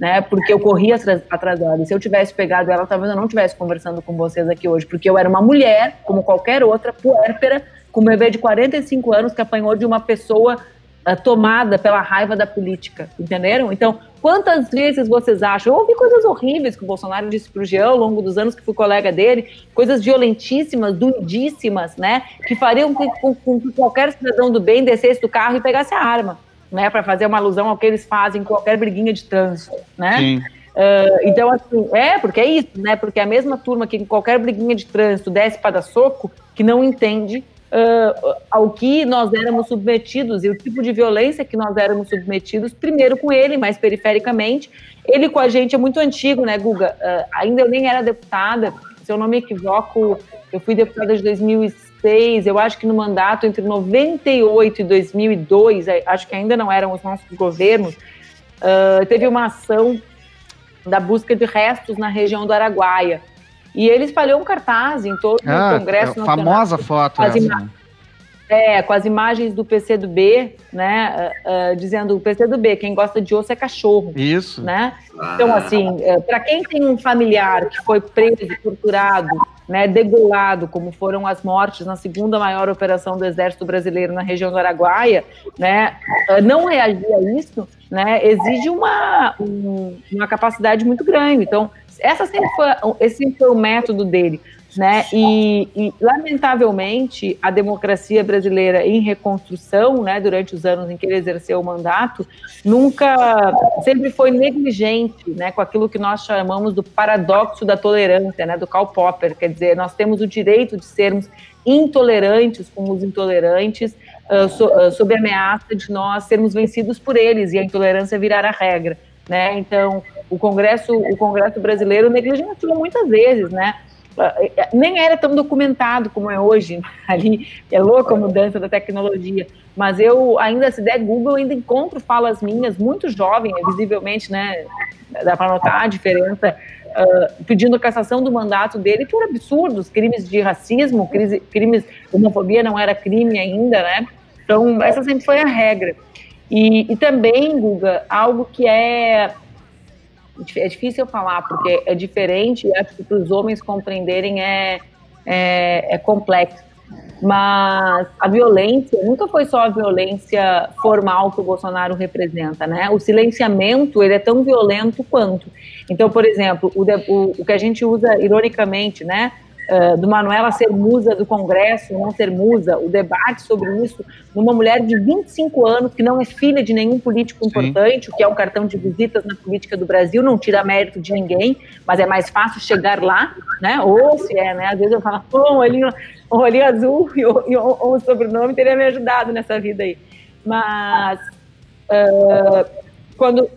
Né, porque eu corri atrás, atrás dela. E se eu tivesse pegado ela, talvez eu não estivesse conversando com vocês aqui hoje, porque eu era uma mulher, como qualquer outra, puérpera, com um bebê de 45 anos que apanhou de uma pessoa uh, tomada pela raiva da política, entenderam? Então, Quantas vezes vocês acham? Eu ouvi coisas horríveis que o Bolsonaro disse para o Jean ao longo dos anos que fui colega dele, coisas violentíssimas, duridíssimas, né? Que fariam com, com que qualquer cidadão do bem descesse do carro e pegasse a arma, né? Para fazer uma alusão ao que eles fazem em qualquer briguinha de trânsito, né? Sim. Uh, então, assim, é, porque é isso, né? Porque é a mesma turma que em qualquer briguinha de trânsito desce para dar soco, que não entende uh, ao que nós éramos submetidos e o tipo de violência que nós éramos submetidos, primeiro com ele, mais perifericamente. Ele com a gente é muito antigo, né, Guga? Uh, ainda eu nem era deputada, se eu não me equivoco, eu fui deputada de 2006, eu acho que no mandato entre 98 e 2002, é, acho que ainda não eram os nossos governos, uh, teve uma ação da busca de restos na região do E ele espalhou um cartaz em todo ah, o Congresso é Nacional. Famosa foto essa, né? É, com as imagens do PC do B, né? Uh, uh, dizendo o PC do B, quem gosta de osso é cachorro. Isso. Né? Então, assim, uh, para quem tem um familiar que foi preso, torturado, né, degolado, como foram as mortes na segunda maior operação do Exército Brasileiro na região do Araguaia, né, não reagir a isso, né, exige uma, um, uma capacidade muito grande. Então, essa sempre foi, esse foi o método dele né? E, e, lamentavelmente a democracia brasileira em reconstrução, né, durante os anos em que ele exerceu o mandato, nunca sempre foi negligente, né, com aquilo que nós chamamos do paradoxo da tolerância, né, do Karl Popper, quer dizer, nós temos o direito de sermos intolerantes com os intolerantes, uh, so, uh, sob ameaça de nós sermos vencidos por eles e a intolerância virar a regra, né? Então, o Congresso, o Congresso brasileiro negligenciou muitas vezes, né? Nem era tão documentado como é hoje, ali é louca a mudança da tecnologia, mas eu ainda, se der Google, ainda encontro falas minhas, muito jovem, visivelmente, né, dá para notar a diferença, uh, pedindo cassação do mandato dele por absurdos, crimes de racismo, crimes, crimes, homofobia não era crime ainda, né, então essa sempre foi a regra. E, e também, Guga, algo que é é difícil falar, porque é diferente e acho que para os homens compreenderem é, é, é, complexo. Mas a violência nunca foi só a violência formal que o Bolsonaro representa, né? O silenciamento, ele é tão violento quanto. Então, por exemplo, o, o, o que a gente usa ironicamente, né? Uh, do Manuela ser musa do Congresso, não ser musa, o debate sobre isso, numa mulher de 25 anos, que não é filha de nenhum político importante, Sim. o que é um cartão de visitas na política do Brasil, não tira mérito de ninguém, mas é mais fácil chegar lá, né? Ou se é, né? Às vezes eu falo, pô, um olhinho, um olhinho azul e, e um, um sobrenome teria me ajudado nessa vida aí. Mas uh, quando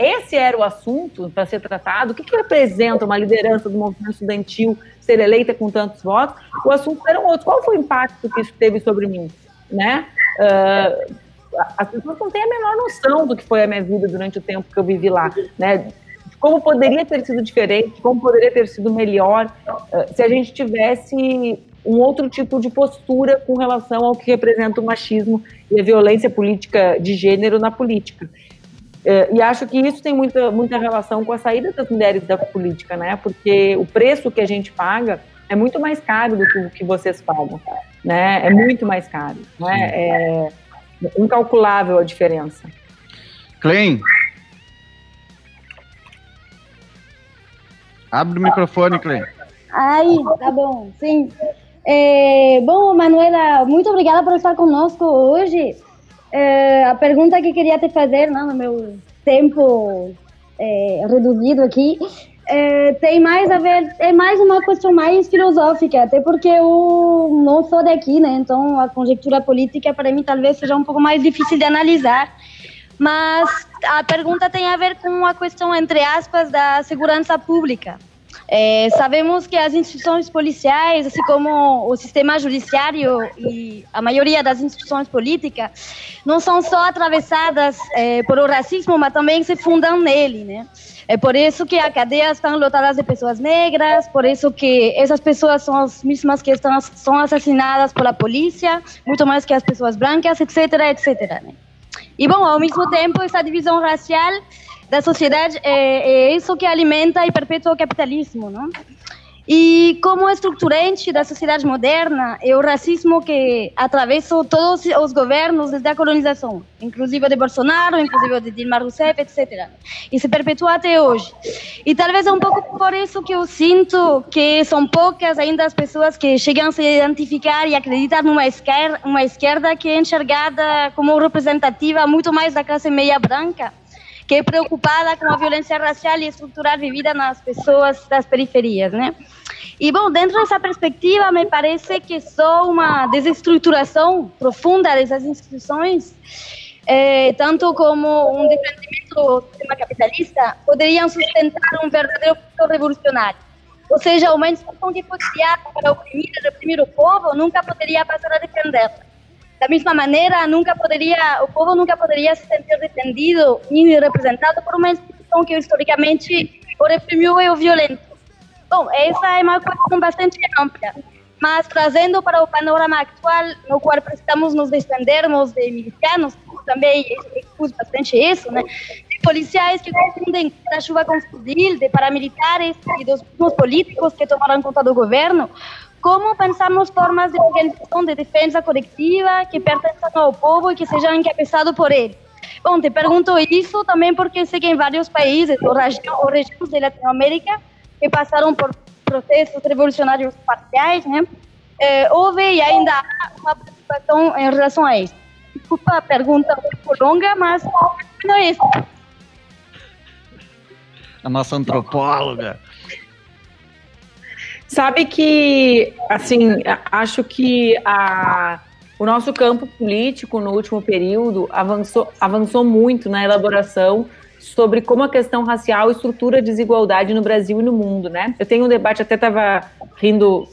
esse era o assunto para ser tratado, o que, que representa uma liderança do movimento estudantil ser eleita com tantos votos, o assunto era um outro. Qual foi o impacto que isso teve sobre mim? Né? Uh, as pessoas não têm a menor noção do que foi a minha vida durante o tempo que eu vivi lá, né? Como poderia ter sido diferente, como poderia ter sido melhor uh, se a gente tivesse um outro tipo de postura com relação ao que representa o machismo e a violência política de gênero na política. É, e acho que isso tem muita, muita relação com a saída das mulheres da política, né? Porque o preço que a gente paga é muito mais caro do que o que vocês pagam, né? É muito mais caro, né? É incalculável a diferença. Klein. Abre o microfone, Klein. Aí, tá bom, sim. É, bom, Manuela, muito obrigada por estar conosco hoje. É, a pergunta que queria te fazer, no meu tempo é, reduzido aqui, é, tem mais a ver, é mais uma questão mais filosófica, até porque eu não sou daqui, né? Então a conjectura política para mim talvez seja um pouco mais difícil de analisar. Mas a pergunta tem a ver com a questão, entre aspas, da segurança pública. É, sabemos que as instituições policiais, assim como o sistema judiciário e a maioria das instituições políticas, não são só atravessadas é, por o racismo, mas também se fundam nele, né? É por isso que as cadeias estão lotadas de pessoas negras, por isso que essas pessoas são as mesmas que estão, são assassinadas pela polícia, muito mais que as pessoas brancas, etc, etc. Né? E, bom, ao mesmo tempo, essa divisão racial da sociedade é, é isso que alimenta e perpetua o capitalismo, não? E como estruturante da sociedade moderna é o racismo que atravessa todos os governos desde a colonização, inclusive de Bolsonaro, inclusive de Dilma Rousseff, etc. E se perpetua até hoje. E talvez é um pouco por isso que eu sinto que são poucas ainda as pessoas que chegam a se identificar e acreditar numa esquerda, uma esquerda que é enxergada como representativa muito mais da classe meia branca que é preocupada com a violência racial e estrutural vivida nas pessoas das periferias, né? E, bom, dentro dessa perspectiva, me parece que só uma desestruturação profunda dessas instituições, é, tanto como um defendimento do sistema capitalista, poderiam sustentar um verdadeiro revolucionário. Ou seja, uma instituição que foi criada para oprimir e reprimir o povo nunca poderia passar a defendê-la da mesma maneira, nunca poderia, o povo nunca poderia se sentir defendido e representado por uma instituição que historicamente o reprimiu e o violentou. Bom, essa é uma questão bastante ampla. mas trazendo para o panorama atual, no qual precisamos nos defendermos de milicianos, também expus bastante isso, né? De policiais que confundem a chuva com fuzil, de paramilitares e dos políticos que tomaram conta do governo, como pensarmos formas de organização de defesa coletiva que pertençam ao povo e que sejam encabeçados por ele. Bom, te pergunto isso também porque sei que em vários países ou, regiões de Latinoamérica que passaram por processos revolucionários parciais, né, é, houve e ainda há uma preocupação em relação a isso. Desculpa a pergunta pouco longa, mas não é isso. A nossa antropóloga. Sabe que, assim, acho que a, o nosso campo político no último período avançou, avançou muito na elaboração sobre como a questão racial estrutura a desigualdade no Brasil e no mundo, né? Eu tenho um debate, até estava rindo,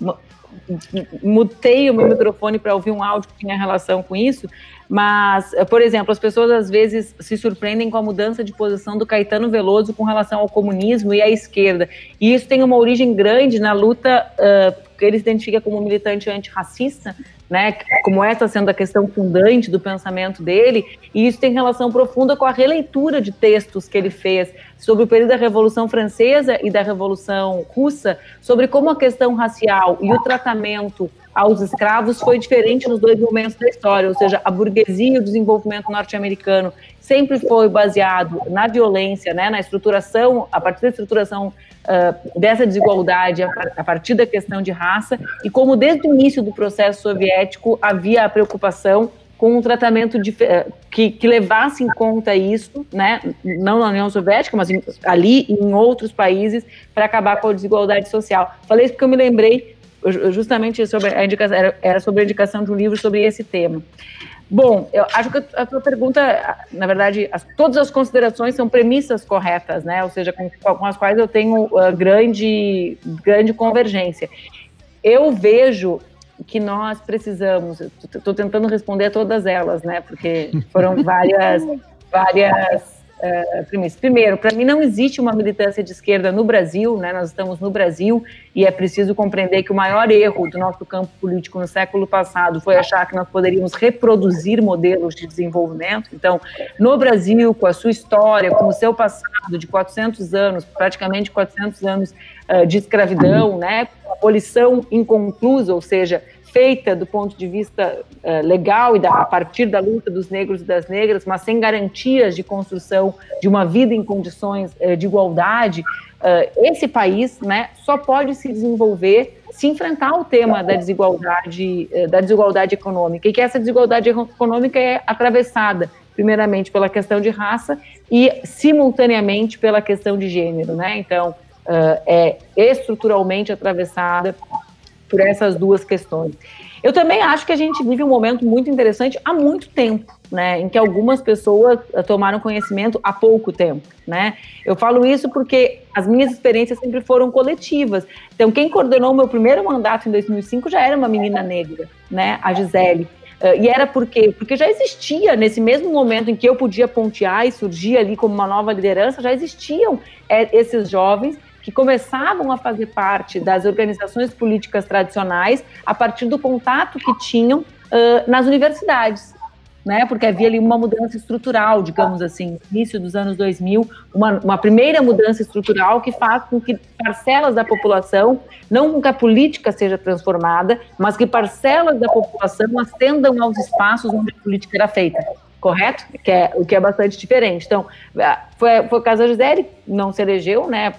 mutei o meu microfone para ouvir um áudio que tinha relação com isso, mas, por exemplo, as pessoas às vezes se surpreendem com a mudança de posição do Caetano Veloso com relação ao comunismo e à esquerda. E isso tem uma origem grande na luta uh, que ele se identifica como militante antirracista, né, como essa sendo a questão fundante do pensamento dele, e isso tem relação profunda com a releitura de textos que ele fez sobre o período da Revolução Francesa e da Revolução Russa, sobre como a questão racial e o tratamento aos escravos foi diferente nos dois momentos da história, ou seja, a burguesia e o desenvolvimento norte-americano sempre foi baseado na violência, né, na estruturação, a partir da estruturação uh, dessa desigualdade, a, partir da questão de raça, e como desde o início do processo soviético havia a preocupação com um tratamento de, uh, que, que, levasse em conta isso, né, não na União Soviética, mas em, ali em outros países, para acabar com a desigualdade social. Falei isso porque eu me lembrei justamente sobre a indicação, era sobre a indicação de um livro sobre esse tema. Bom, eu acho que a tua pergunta, na verdade, as, todas as considerações são premissas corretas, né? Ou seja, com, com as quais eu tenho uh, grande, grande convergência. Eu vejo que nós precisamos, estou tentando responder a todas elas, né? Porque foram várias, várias uh, Primeiro, para mim não existe uma militância de esquerda no Brasil, né? Nós estamos no Brasil e é preciso compreender que o maior erro do nosso campo político no século passado foi achar que nós poderíamos reproduzir modelos de desenvolvimento. Então, no Brasil, com a sua história, com o seu passado de 400 anos, praticamente 400 anos uh, de escravidão, né? Abolição inconclusa, ou seja, feita do ponto de vista uh, legal e da, a partir da luta dos negros e das negras, mas sem garantias de construção de uma vida em condições uh, de igualdade, uh, esse país né, só pode se desenvolver se enfrentar o tema da desigualdade, da desigualdade econômica, e que essa desigualdade econômica é atravessada primeiramente pela questão de raça e simultaneamente pela questão de gênero, né? Então, é estruturalmente atravessada por essas duas questões. Eu também acho que a gente vive um momento muito interessante há muito tempo, né, em que algumas pessoas eh, tomaram conhecimento há pouco tempo, né? Eu falo isso porque as minhas experiências sempre foram coletivas. Então, quem coordenou o meu primeiro mandato em 2005 já era uma menina negra, né, a Gisele. Uh, e era por quê? Porque já existia, nesse mesmo momento em que eu podia pontear e surgir ali como uma nova liderança, já existiam é, esses jovens que começavam a fazer parte das organizações políticas tradicionais a partir do contato que tinham uh, nas universidades. Né, porque havia ali uma mudança estrutural, digamos assim, início dos anos 2000, uma, uma primeira mudança estrutural que faz com que parcelas da população, não com que a política seja transformada, mas que parcelas da população ascendam aos espaços onde a política era feita correto? Que é, o que é bastante diferente. Então, foi, foi o caso da Gisele, não se elegeu, né?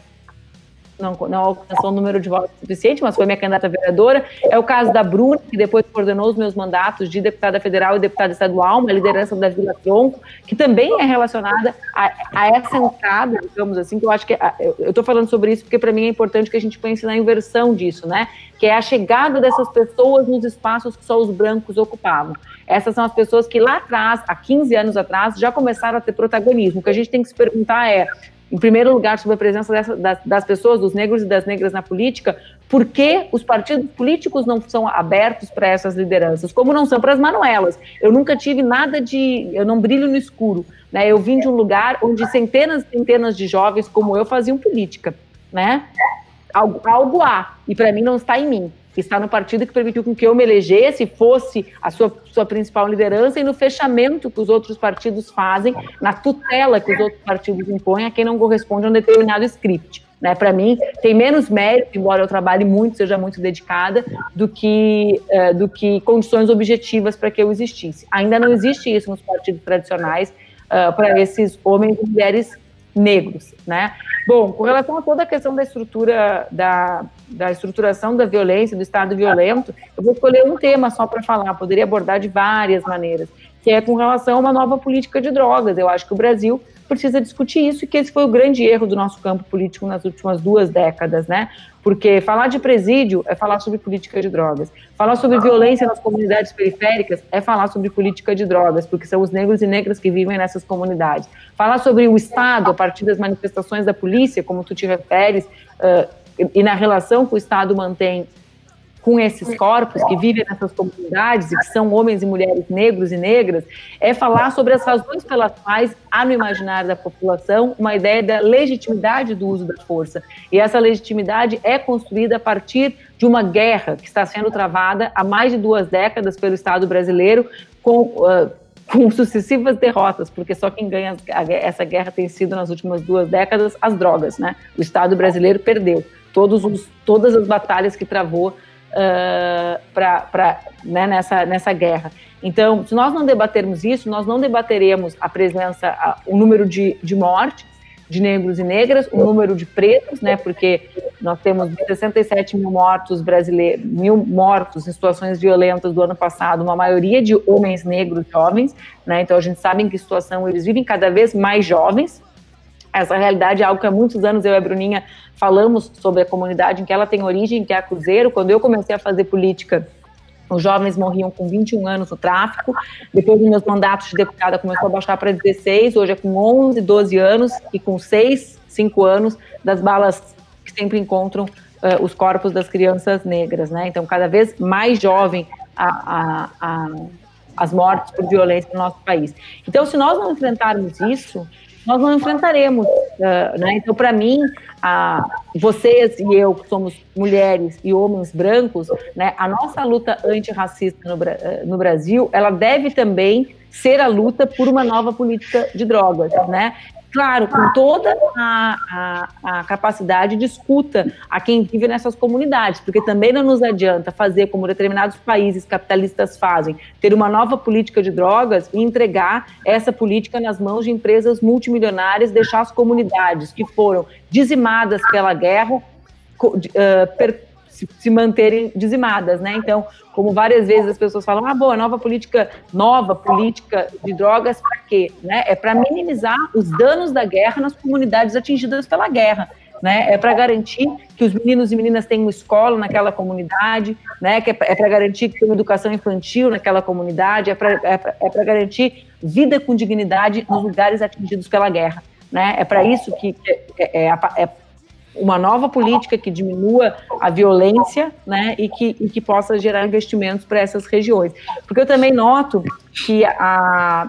Não, não alcançou o número de votos suficiente, mas foi minha candidata vereadora. É o caso da Bruna, que depois coordenou os meus mandatos de deputada federal e deputada estadual, uma liderança da Vila Tronco, que também é relacionada a, a essa entrada, digamos assim, que eu acho que. eu estou falando sobre isso porque para mim é importante que a gente pense na inversão disso, né? Que é a chegada dessas pessoas nos espaços que só os brancos ocupavam. Essas são as pessoas que lá atrás, há 15 anos atrás, já começaram a ter protagonismo. O que a gente tem que se perguntar é em primeiro lugar, sobre a presença dessa, das, das, pessoas, dos negros e das negras na política, por que os partidos políticos não são abertos para essas lideranças, como não são para as Manuelas. Eu nunca tive nada de. Eu não brilho no escuro. Né? Eu vim de um lugar onde centenas e centenas de jovens como eu faziam política. Né? Algo, algo há, e para mim não está em mim. Está no partido que permitiu com que eu me elegesse, fosse a sua, sua principal liderança, e no fechamento que os outros partidos fazem, na tutela que os outros partidos impõem a quem não corresponde a um determinado script. Né, para mim, tem menos mérito, embora eu trabalhe muito, seja muito dedicada, do que, uh, do que condições objetivas para que eu existisse. Ainda não existe isso nos partidos tradicionais uh, para esses homens e mulheres negros, né? Bom, com relação a toda a questão da estrutura, da, da estruturação da violência, do Estado violento, eu vou escolher um tema só para falar, poderia abordar de várias maneiras, que é com relação a uma nova política de drogas. Eu acho que o Brasil precisa discutir isso e que esse foi o grande erro do nosso campo político nas últimas duas décadas, né? Porque falar de presídio é falar sobre política de drogas. Falar sobre violência nas comunidades periféricas é falar sobre política de drogas, porque são os negros e negras que vivem nessas comunidades. Falar sobre o Estado a partir das manifestações da polícia, como tu te referes, uh, e na relação que o Estado mantém com esses corpos que vivem nessas comunidades e que são homens e mulheres negros e negras, é falar sobre as razões pelas quais há no imaginário da população uma ideia da legitimidade do uso da força. E essa legitimidade é construída a partir de uma guerra que está sendo travada há mais de duas décadas pelo Estado brasileiro com. Uh, com sucessivas derrotas, porque só quem ganha essa guerra tem sido nas últimas duas décadas as drogas, né? O Estado brasileiro perdeu todos os, todas as batalhas que travou uh, pra, né, nessa, nessa guerra. Então, se nós não debatermos isso, nós não debateremos a presença, a, o número de, de mortes de negros e negras, o número de pretos, né, porque nós temos 67 mil mortos brasileiros, mil mortos em situações violentas do ano passado, uma maioria de homens negros jovens, né, então a gente sabe em que situação eles vivem, cada vez mais jovens, essa realidade é algo que há muitos anos eu e a Bruninha falamos sobre a comunidade em que ela tem origem, que é a Cruzeiro. Quando eu comecei a fazer política, os jovens morriam com 21 anos no tráfico. Depois dos meus mandatos de deputada começou a baixar para 16, hoje é com 11, 12 anos e com 6, 5 anos das balas que sempre encontram uh, os corpos das crianças negras, né? Então, cada vez mais jovem a, a, a, as mortes por violência no nosso país. Então, se nós não enfrentarmos isso, nós não enfrentaremos. Uh, né? Então, para mim, vocês e eu, que somos mulheres e homens brancos, né, a nossa luta antirracista no, ah, no Brasil, ela deve também ser a luta por uma nova política de drogas, né? Claro, com toda a, a, a, capacidade de escuta a quem vive nessas comunidades, porque também não nos adianta fazer como determinados países capitalistas fazem, ter uma nova política de drogas e entregar essa política nas mãos de empresas multimilionárias, deixar as comunidades que foram dizimadas pela guerra uh, se, se manterem dizimadas, né? Então, como várias vezes as pessoas falam, ah, boa, nova política, nova política de drogas para quê? Né? É para minimizar os danos da guerra nas comunidades atingidas pela guerra. Né? É para garantir que os meninos e meninas tenham escola naquela comunidade, né? Que é para é garantir que tenham educação infantil naquela comunidade, é para é é garantir vida com dignidade nos lugares atingidos pela guerra, né? É para isso que é, é, é uma nova política que diminua a violência né, e, que, e que possa gerar investimentos para essas regiões. Porque eu também noto que a,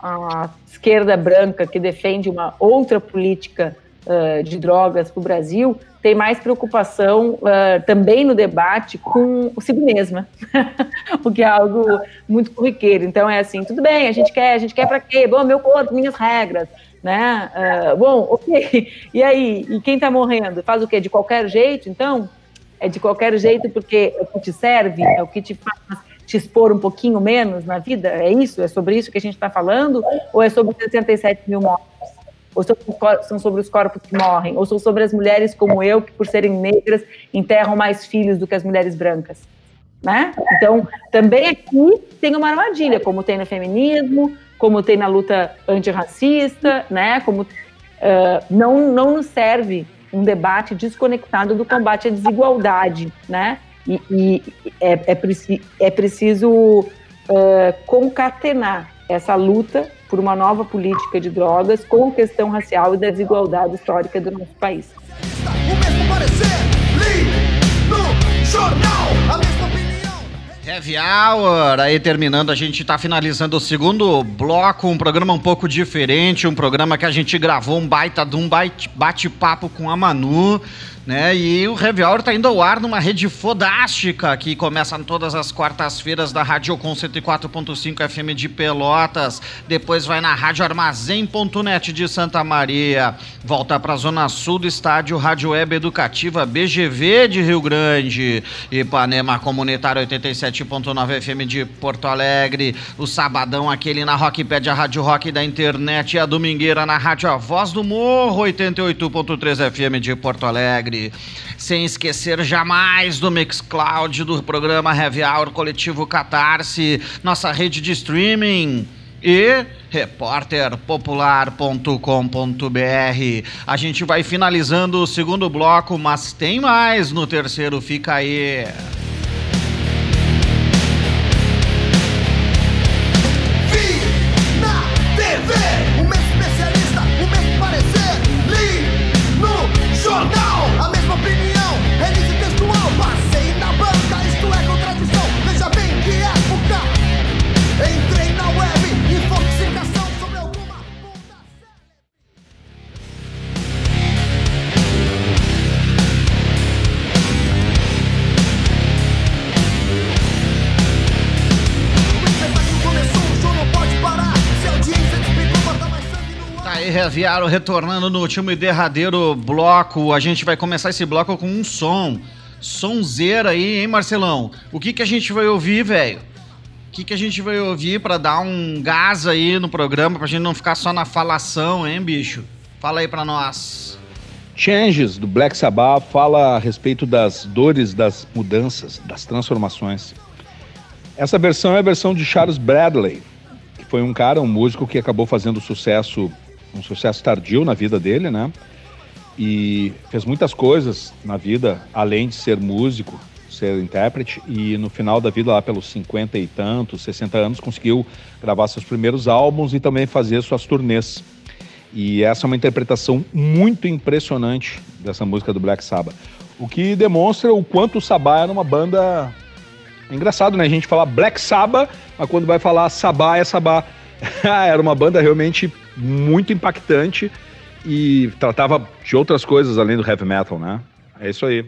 a esquerda branca, que defende uma outra política uh, de drogas para o Brasil, tem mais preocupação uh, também no debate com si mesma, o que é algo muito corriqueiro. Então é assim, tudo bem, a gente quer, a gente quer para quê? Bom, meu corpo, minhas regras né? Uh, bom, ok. E aí, e quem está morrendo? Faz o quê? De qualquer jeito, então? É de qualquer jeito porque é o que te serve, é o que te faz te expor um pouquinho menos na vida? É isso? É sobre isso que a gente está falando? Ou é sobre 67 mil mortos? Ou são sobre os corpos que morrem? Ou são sobre as mulheres como eu, que por serem negras enterram mais filhos do que as mulheres brancas? Né? Então, também aqui tem uma armadilha, como tem no feminismo, como tem na luta antirracista, né? Como uh, não não nos serve um debate desconectado do combate à desigualdade, né? E, e é, é, preci é preciso uh, concatenar essa luta por uma nova política de drogas com a questão racial e da desigualdade histórica do nosso país. O mesmo parecer, li no jornal, Heavy Hour, aí terminando, a gente está finalizando o segundo bloco, um programa um pouco diferente, um programa que a gente gravou um baita de um bate-papo com a Manu né? E o Heavy Hour tá indo ao ar numa rede fodástica que começa todas as quartas-feiras da Rádio Com 104.5 FM de Pelotas, depois vai na Rádio Armazém.net de Santa Maria, volta para a Zona Sul do estádio Rádio Web Educativa BGV de Rio Grande, Ipanema Comunitário 87.9 FM de Porto Alegre, o sabadão aquele na Rockpad, a Rádio Rock da internet e a domingueira na Rádio A Voz do Morro 88.3 FM de Porto Alegre. Sem esquecer jamais do Mixcloud, do programa Heavy Hour Coletivo Catarse, nossa rede de streaming e repórterpopular.com.br. A gente vai finalizando o segundo bloco, mas tem mais no terceiro, fica aí. Reviaro retornando no último e derradeiro bloco. A gente vai começar esse bloco com um som. Sonzeira aí, hein, Marcelão? O que que a gente vai ouvir, velho? O que que a gente vai ouvir para dar um gás aí no programa, pra gente não ficar só na falação, hein, bicho? Fala aí pra nós. Changes, do Black Sabbath, fala a respeito das dores, das mudanças, das transformações. Essa versão é a versão de Charles Bradley, que foi um cara, um músico que acabou fazendo sucesso um sucesso tardio na vida dele, né? E fez muitas coisas na vida, além de ser músico, ser intérprete, e no final da vida, lá pelos 50 e tantos, 60 anos, conseguiu gravar seus primeiros álbuns e também fazer suas turnês. E essa é uma interpretação muito impressionante dessa música do Black Sabbath. O que demonstra o quanto o Sabbath era uma banda. É engraçado, né? A gente fala Black Sabbath, mas quando vai falar Sabbath é Sabbath. era uma banda realmente muito impactante e tratava de outras coisas além do heavy metal, né? É isso aí.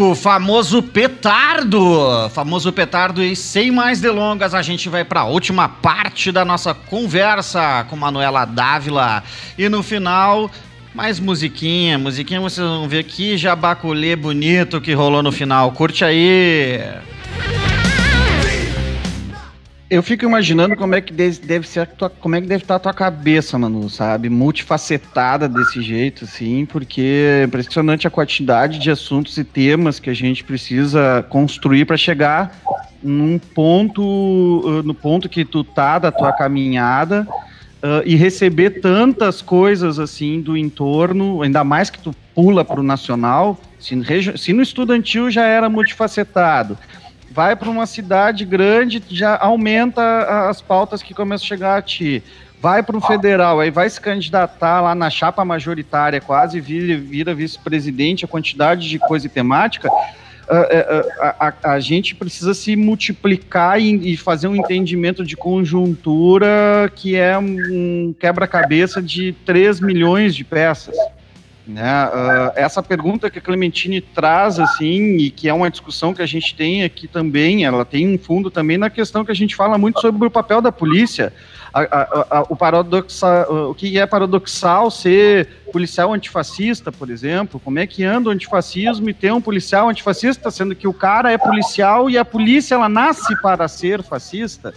Louco, famoso petardo. Famoso petardo e sem mais delongas, a gente vai para a última parte da nossa conversa com Manuela Dávila. E no final, mais musiquinha, musiquinha vocês vão ver que jabaculê bonito que rolou no final. Curte aí. Eu fico imaginando como é que deve, ser tua, como é que deve estar a tua cabeça, Manu, sabe? Multifacetada desse jeito, assim, porque é impressionante a quantidade de assuntos e temas que a gente precisa construir para chegar num ponto, uh, no ponto que tu tá da tua caminhada uh, e receber tantas coisas assim do entorno, ainda mais que tu pula para o nacional. Se, se no estudantil já era multifacetado, vai para uma cidade grande, já aumenta a- as pautas que começam a chegar a ti. Vai para o federal, aí vai se candidatar lá na chapa majoritária, quase vira, vira vice-presidente, a quantidade de coisa e temática. ah, é, ah, a, a- a gente precisa se multiplicar e, e fazer um entendimento de conjuntura que é um quebra-cabeça de 3 milhões de peças. Né? Ah, essa pergunta que a Clementine traz, assim, e que é uma discussão que a gente tem aqui também, ela tem um fundo também na questão que a gente fala muito sobre o papel da polícia. A- a- a- o, paradoxa, o que é paradoxal ser policial antifascista, por exemplo, como é que anda o antifascismo e ter um policial antifascista, sendo que o cara é policial e a polícia ela nasce para ser fascista.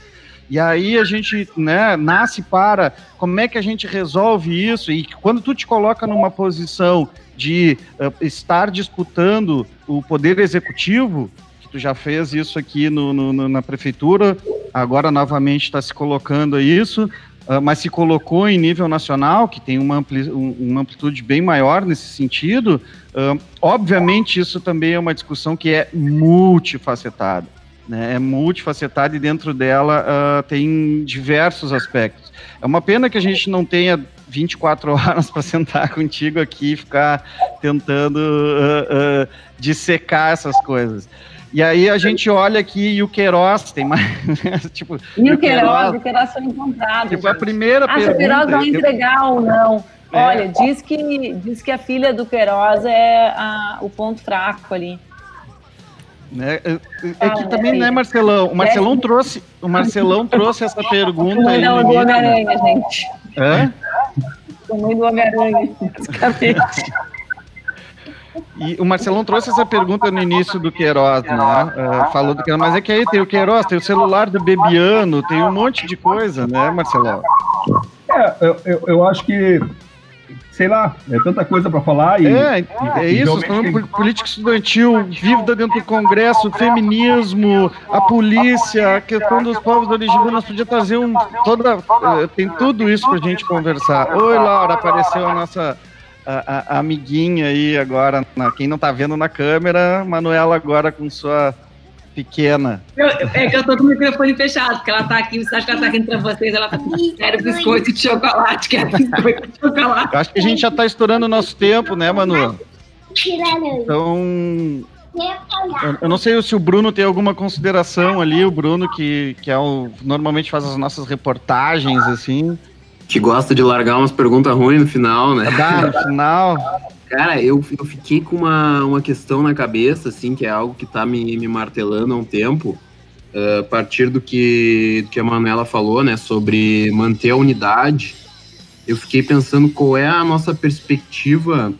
E aí a gente né, nasce para como é que a gente resolve isso? E quando tu te coloca numa posição de eh, estar disputando o poder executivo, que tu já fez isso aqui no, no- na prefeitura, agora novamente está se colocando isso, ah, mas se colocou em nível nacional, que tem uma, ampli- um- uma amplitude bem maior nesse sentido, ah, obviamente isso também é uma discussão que é multifacetada né, é multifacetada e dentro dela ah, tem diversos aspectos. É uma pena que a gente não tenha 24 horas para sentar contigo aqui e ficar tentando ah, ah, dissecar essas coisas. E aí a gente olha aqui e o Queiroz tem mais. tipo, E o Queiroz- o Queiroz foi encontrado. tipo, a primeira Ah, se o Queiroz pergunta. vai entregar ou não. É. Olha, diz que, diz que a filha do Queiroz é a- o ponto fraco ali. Né, é- é que minha também, né, filha. Marcelão? O Marcelão trouxe, o Marcelão trouxe essa pergunta aí. Não, no do início? Homem-Aranha, gente. Hã? Sou muito do Homem-Aranha, basicamente. E o Marcelão trouxe essa pergunta no início do Queiroz, né? É, falou do Queiroz, mas é que aí tem o Queiroz, tem o celular do Bebiano, tem um monte de coisa, né, Marcelão? É, eu, eu, eu acho que, sei lá, é tanta coisa para falar e. É, é e isso, realmente falando tem- política estudantil, vida dentro do Congresso, feminismo, a polícia, a questão dos povos originários, nós podíamos trazer um. Toda, eh, tem tudo isso pra gente conversar. Oi, Laura, apareceu a nossa a, a- a amiguinha aí agora, na- quem não tá vendo na câmera, Manuela agora com sua pequena. Eu- é que eu tô com o microfone fechado, porque ela tá aqui, você acha que ela tá aqui entre vocês, ela tá com quero biscoito de chocolate, quero biscoito de chocolate. Eu acho que a gente já tá estourando o nosso tempo, né, Manu? Então, eu, eu não sei se o Bruno tem alguma consideração ali, o Bruno que, que é o, normalmente faz as nossas reportagens, assim. Que gosta de largar umas perguntas ruins no final, né? Dá, no final. Cara, eu, eu fiquei com uma, uma questão na cabeça, assim, que é algo que tá me, me martelando há um tempo, uh, a partir do que, do que a Manuela falou, né, sobre manter a unidade. Eu fiquei pensando qual é a nossa perspectiva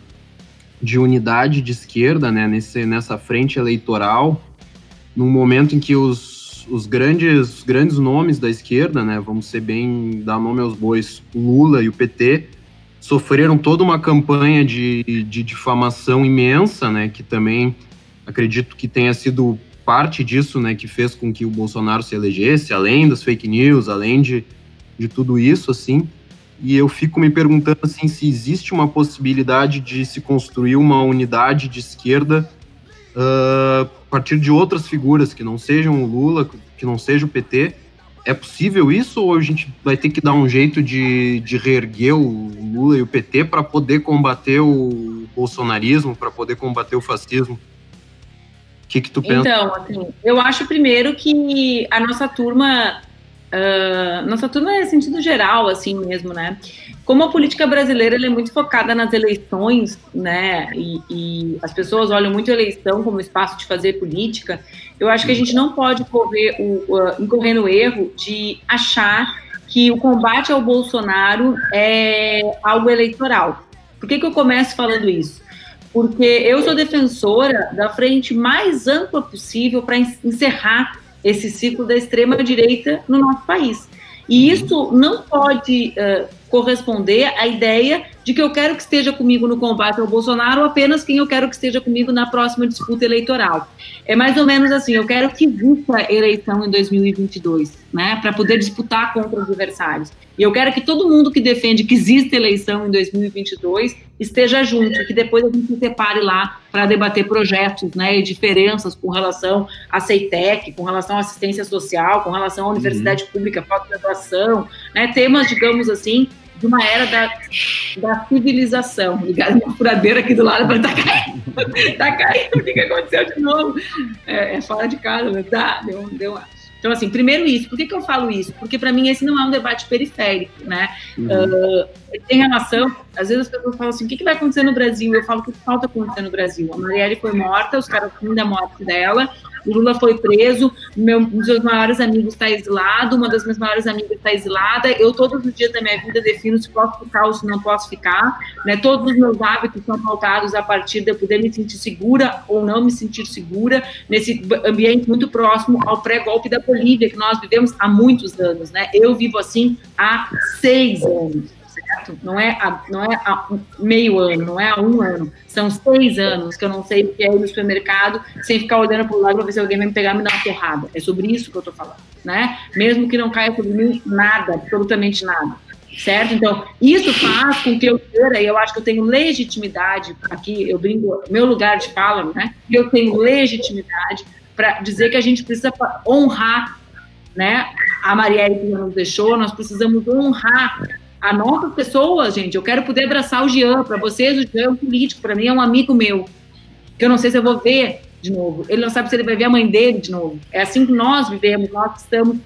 de unidade de esquerda, né, nesse, nessa frente eleitoral, num momento em que os, os, grandes, os grandes nomes da esquerda, né, vamos ser bem, dar nome aos bois, Lula e o PT, sofreram toda uma campanha de, de difamação imensa, né, que também acredito que tenha sido parte disso, né, que fez com que o Bolsonaro se elegesse, além das fake news, além de, de tudo isso, assim, e eu fico me perguntando, assim, se existe uma possibilidade de se construir uma unidade de esquerda uh, partir de outras figuras que não sejam o Lula, que não seja o PT, é possível isso ou a gente vai ter que dar um jeito de, de reerguer o Lula e o PT para poder combater o bolsonarismo, para poder combater o fascismo? O que, que tu pensa? Então, assim, eu acho primeiro que a nossa turma, uh, nossa turma é sentido geral, assim mesmo, né? como a política brasileira é muito focada nas eleições, né, e, e, as pessoas olham muito a eleição como espaço de fazer política, eu acho que a gente não pode correr o, uh, incorrer no erro de achar que o combate ao Bolsonaro é algo eleitoral. Por que, que eu começo falando isso? Porque eu sou defensora da frente mais ampla possível para encerrar esse ciclo da extrema-direita no nosso país. E isso não pode uh, corresponder à ideia de que eu quero que esteja comigo no combate ao Bolsonaro ou apenas quem eu quero que esteja comigo na próxima disputa eleitoral. É mais ou menos assim, eu quero que exista eleição em 2022, né, para poder disputar contra os adversários. E eu quero que todo mundo que defende que exista eleição em 2022 esteja junto, que depois a gente se separe lá para debater projetos, né, e diferenças com relação à CEITEC, com relação à assistência social, com relação à universidade uhum. pública, pós-graduação, né, temas, digamos assim, de uma era da, da civilização. Ligado uma furadeira aqui do lado para tá caindo. tá caindo, o que, que aconteceu de novo? É, é fora de casa, mas tá, deu, deu uma então, assim, primeiro isso. Por que, que eu falo isso? Porque, para mim, esse não é um debate periférico, né? Uhum. Uh, tem relação... Às vezes as pessoas falam assim, o que, que vai acontecer no Brasil? Eu falo que falta acontecer no Brasil. A Marielle foi morta, os caras fim da morte dela, o Lula foi preso, meu, um dos meus maiores amigos está exilado, uma das minhas maiores amigas está exilada. Eu, todos os dias da minha vida, defino se posso ficar ou se não posso ficar. Né? Todos os meus hábitos são pautados a partir de eu poder me sentir segura ou não me sentir segura nesse ambiente muito próximo ao pré-golpe da Bolívia, que nós vivemos há muitos anos. Né? Eu vivo assim há seis anos certo? Não é, a, não é a meio ano, não é há um ano. São seis anos que eu não sei o que é ir no supermercado sem ficar olhando para o lado para ver se alguém vai me pegar e me dar uma porrada. É sobre isso que eu estou falando, né? Mesmo que não caia sobre mim nada, absolutamente nada. Certo? Então, isso faz com que eu queira, e eu acho que eu tenho legitimidade, aqui eu brinco, meu lugar de fala, né? Eu tenho legitimidade para dizer que a gente precisa honrar né? A Marielle que nos deixou, nós precisamos honrar a nossa pessoa, gente, eu quero poder abraçar o Jean. Para vocês, o Jean é um político, para mim é um amigo meu. Que eu não sei se eu vou ver de novo. Ele não sabe se ele vai ver a mãe dele de novo. É assim que nós vivemos, nós que estamos,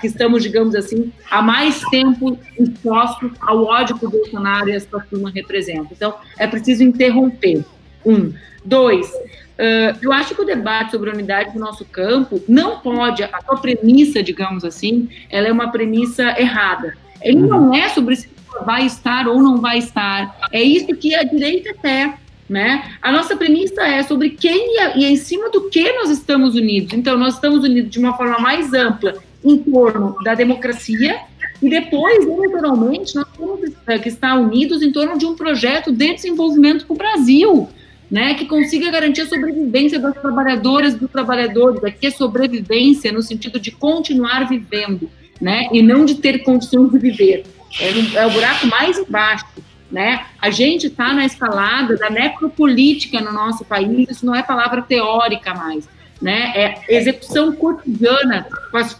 que estamos, digamos assim, há mais tempo expostos ao ódio que o Bolsonaro e a sua turma representam. Então, é preciso interromper. Um. Dois, Uh, eu acho que o debate sobre a unidade do nosso campo não pode, a sua premissa, digamos assim, ela é uma premissa errada. Ele uhum. não é sobre se vai estar ou não vai estar. É isso que a direita quer. Né? A nossa premissa é sobre quem e em cima do que nós estamos unidos. Então, nós estamos unidos de uma forma mais ampla em torno da democracia e depois, eleitoralmente, nós temos que estar unidos em torno de um projeto de desenvolvimento para o Brasil, né, que consiga garantir a sobrevivência das trabalhadoras e dos trabalhadores. Aqui é sobrevivência no sentido de continuar vivendo né? E não de ter condições de viver. É, é o buraco mais embaixo, né? A gente está na escalada da necropolítica no nosso país, isso não é palavra teórica mais, né? É execução cotidiana com as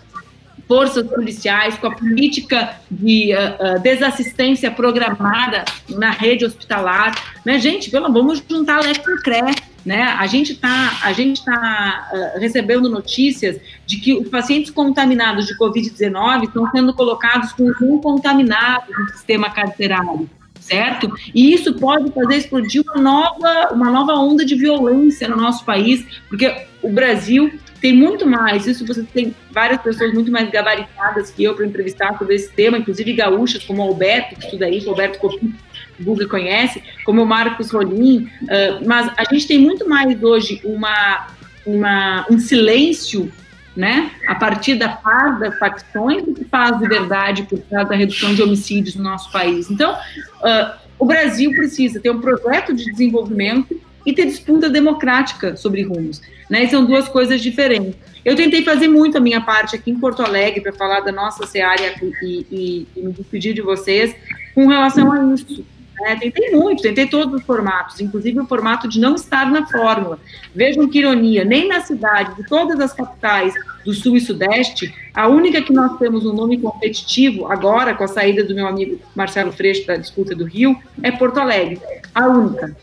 forças policiais, com a política de uh, uh, desassistência programada na rede hospitalar, né? Gente, pelo vamos juntar Lex com CRE, Né? A gente está a gente tá, uh, recebendo notícias de que os pacientes contaminados de Covid-19 estão sendo colocados com um contaminado no sistema carcerário, certo? E isso pode fazer explodir uma nova, uma nova onda de violência no nosso país, porque o Brasil tem muito mais, isso você tem várias pessoas muito mais gabaritadas que eu para entrevistar sobre esse tema, inclusive gaúchas, como o Alberto, que estuda isso, Alberto Copim, o Google conhece, como o Marcos Rolim, uh, mas a gente tem muito mais hoje uma, uma, um silêncio né, a partir da paz das facções que paz de verdade por causa da redução de homicídios no nosso país. Então, uh, o Brasil precisa ter um projeto de desenvolvimento e ter disputa democrática sobre rumos. Né? São duas coisas diferentes. Eu tentei fazer muito a minha parte aqui em Porto Alegre para falar da nossa Seara e, e, e, me despedir de vocês com relação a isso. Né? Tentei muito, tentei todos os formatos, inclusive o formato de não estar na fórmula. Vejam que ironia, nem na cidade, de todas as capitais do Sul e Sudeste, a única que nós temos um nome competitivo, agora com a saída do meu amigo Marcelo Freixo da disputa do Rio, é Porto Alegre. A única.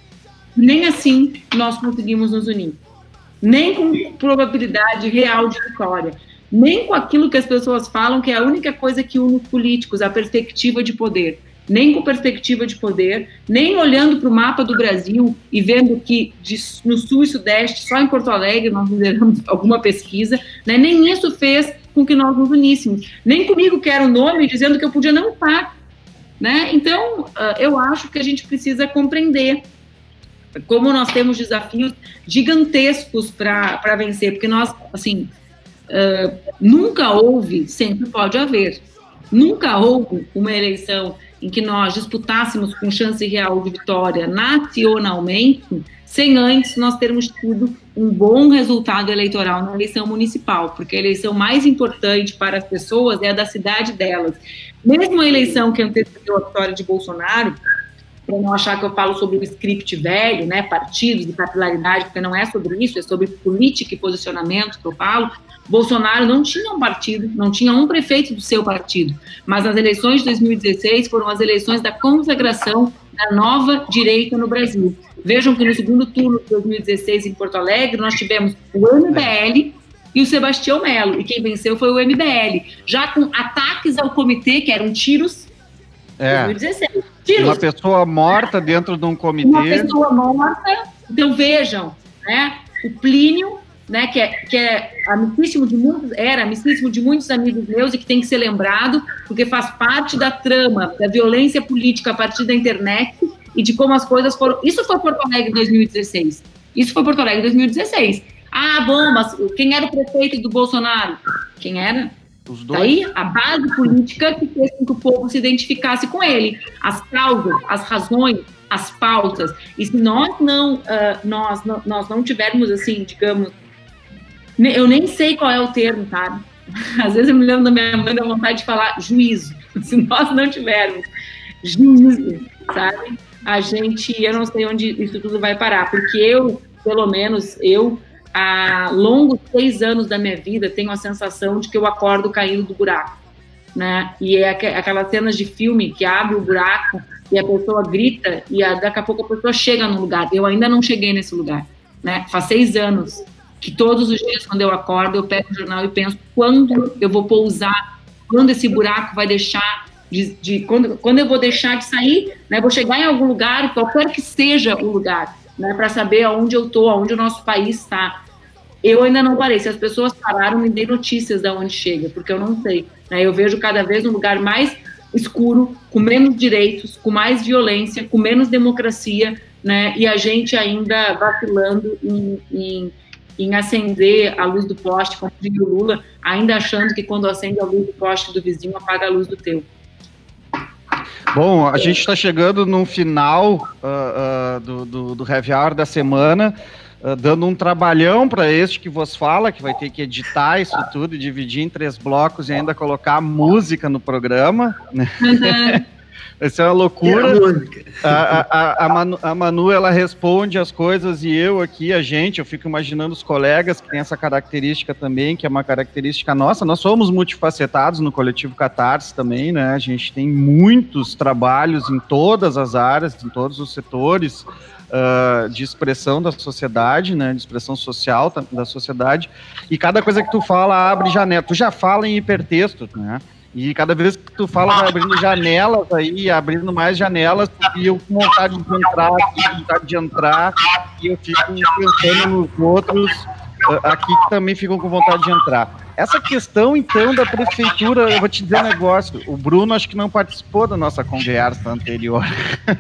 Nem assim nós conseguimos nos unir. Nem com probabilidade real de vitória. Nem com aquilo que as pessoas falam que é a única coisa que une os políticos, a perspectiva de poder. Nem com perspectiva de poder, nem olhando para o mapa do Brasil e vendo que de, no sul e sudeste, só em Porto Alegre, nós lideramos alguma pesquisa, né? nem isso fez com que nós nos uníssemos. Nem comigo que era o nome, dizendo que eu podia não estar. Né? Então, uh, eu acho que a gente precisa compreender como nós temos desafios gigantescos para vencer, porque nós, assim, uh, nunca houve, sempre pode haver, nunca houve uma eleição em que nós disputássemos com chance real de vitória nacionalmente, sem antes nós termos tido um bom resultado eleitoral na eleição municipal, porque a eleição mais importante para as pessoas é a da cidade delas. Mesmo a eleição que antecedeu a vitória de Bolsonaro, para não achar que eu falo sobre o script velho, né, partidos e capilaridade, porque não é sobre isso, é sobre política e posicionamento que eu falo. Bolsonaro não tinha um partido, não tinha um prefeito do seu partido, mas as eleições de 2016 foram as eleições da consagração da nova direita no Brasil. Vejam que no segundo turno de 2016 em Porto Alegre nós tivemos o MBL e o Sebastião Melo, e quem venceu foi o MBL, já com ataques ao comitê, que eram tiros, é. 2016. Tiros. Uma pessoa morta dentro de um comitê. Uma pessoa morta. Então vejam, né? O Plínio, né? Que é, que é amicíssimo de muitos, era amicíssimo de muitos amigos meus e que tem que ser lembrado, porque faz parte da trama da violência política a partir da internet e de como as coisas foram. Isso foi Porto Alegre 2016. Isso foi Porto Alegre 2016. Ah, bom, mas quem era o prefeito do Bolsonaro? Quem era? Os dois. Daí, a base política que fez com que o povo se identificasse com ele. As causas, as razões, as pautas. E se nós não, uh, nós, nós não tivermos, assim, digamos... Eu nem sei qual é o termo, sabe? Às vezes eu me lembro da minha mãe da vontade de falar juízo. Se nós não tivermos juízo, sabe? A gente, eu não sei onde isso tudo vai parar. Porque eu, pelo menos, eu há longos seis anos da minha vida, tenho a sensação de que eu acordo caindo do buraco, né? E é aquelas cenas de filme que abre o buraco e a pessoa grita e daqui a pouco a pessoa chega no lugar. Eu ainda não cheguei nesse lugar, né? Faz seis anos que todos os dias quando eu acordo eu pego o jornal e penso quando eu vou pousar, quando esse buraco vai deixar de, de quando, quando eu vou deixar de sair, né? Vou chegar em algum lugar, qualquer que seja o lugar né, para saber aonde eu estou, aonde o nosso país está. Eu ainda não parei. Se as pessoas pararam, me dê notícias de onde chega, porque eu não sei. Né? Eu vejo cada vez um lugar mais escuro, com menos direitos, com mais violência, com menos democracia, né? E a gente ainda vacilando em, em, em acender a luz do poste, como diz o Lula, ainda achando que quando acende a luz do poste do vizinho, apaga a luz do teu. Bom, a gente está chegando no final uh, uh, do, do, do Heavy Hour da semana, uh, dando um trabalhão para este que vos fala, que vai ter que editar isso tudo, dividir em três blocos e ainda colocar música no programa. Né? Uhum. Vai ser uma loucura. A, a, a, a, Manu, a Manu, ela responde as coisas e eu aqui, a gente, eu fico imaginando os colegas que têm essa característica também, que é uma característica nossa. Nós somos multifacetados no coletivo Catarse também, né? A gente tem muitos trabalhos em todas as áreas, em todos os setores. Uh, de expressão da sociedade, né, de expressão social da sociedade, e cada coisa que tu fala abre janela. Tu já fala em hipertexto, né? E cada vez que tu fala, vai abrindo janelas aí, abrindo mais janelas, e eu com vontade de entrar, com vontade de entrar, e eu fico pensando nos outros ah, aqui que também ficam com vontade de entrar. Essa questão, então, da prefeitura, eu vou te dizer um negócio. O Bruno acho que não participou da nossa conversa anterior.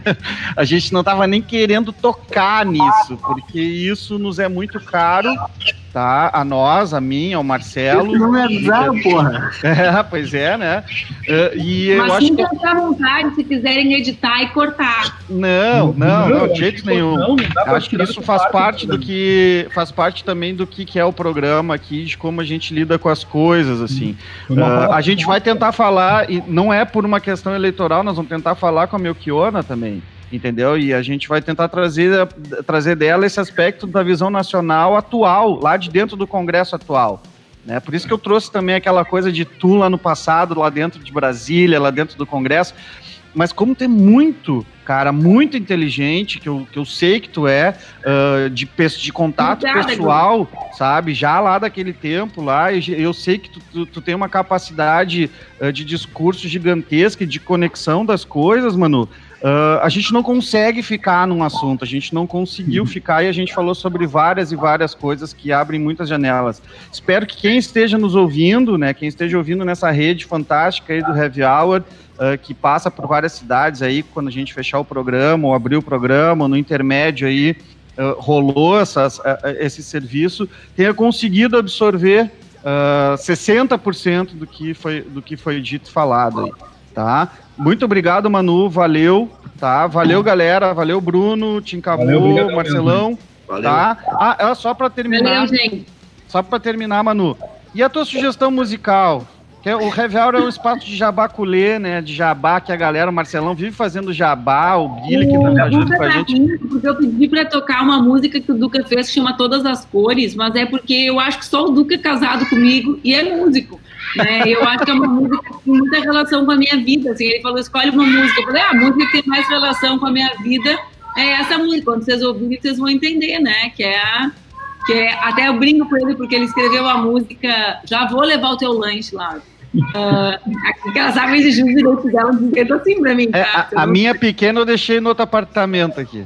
a gente não estava nem querendo tocar nisso, porque isso nos é muito caro tá? A nós, a mim, ao Marcelo. Isso não é bizarro, porra. É, pois é, né? Uh, e Mas eu acho que. à vontade se quiserem editar e cortar. Não, não, não, de jeito nenhum. Não, não acho que isso faz parte do do que faz parte também do que, que é o programa aqui, de como a gente lida com as coisas, assim. Uh, a gente vai tentar falar, e não é por uma questão eleitoral, nós vamos tentar falar com a Melchiona também, entendeu? E a gente vai tentar trazer, trazer dela esse aspecto da visão nacional atual, lá de dentro do Congresso atual. Né? Por isso que eu trouxe também aquela coisa de tu lá no passado, lá dentro de Brasília, lá dentro do Congresso. Mas como tem muito, cara, muito inteligente, que eu, que eu sei que tu é, ah, de, de contato Obrigada, pessoal, sabe? Já lá daquele tempo lá, e eu sei que tu, tu, tu tem uma capacidade ah, de discurso gigantesca e de conexão das coisas, mano. Ah, a gente não consegue ficar num assunto, a gente não conseguiu ficar e a gente falou sobre várias e várias coisas que abrem muitas janelas. Espero que quem esteja nos ouvindo, né, quem esteja ouvindo nessa rede fantástica aí do Heavy Hour, ah, que passa por várias cidades aí, quando a gente fechar o programa, ou abrir o programa, no intermédio aí, ah, rolou essas, esse serviço, tenha conseguido absorver ah, 60% do que, foi, do que foi dito e falado aí, tá? Muito obrigado, Manu, valeu, tá? Valeu, galera, valeu, Bruno, Tim Cabô, Valeu, obrigado Marcelão, Valeu. tá? Ah, é só pra terminar, Valeu, gente. só pra terminar, Manu. E a tua sugestão musical? Que é- o Heavy Hour é um espaço de jabaculê, né? De jabá, que a galera, o Marcelão, vive fazendo jabá, o Guilherme que tá O ajuda com a tá gente. rindo, porque eu pedi pra tocar uma música que o Duca fez que chama Todas as Cores, mas é porque eu acho que só o Duca é casado comigo e é músico. Né? Eu acho que é uma música que tem muita relação com a minha vida. Assim, ele falou, escolhe uma música. Eu falei, ah, a música que tem mais relação com a minha vida é essa música. Quando vocês ouvirem, vocês vão entender, né? Que é a. Que é, até eu brinco com ele porque ele escreveu a música Já Vou Levar o Teu Lanche lá. Ah, que ela sabe exigir os direitos dela dizendo assim pra mim. É, tá? a, a minha pequena eu deixei no outro apartamento aqui.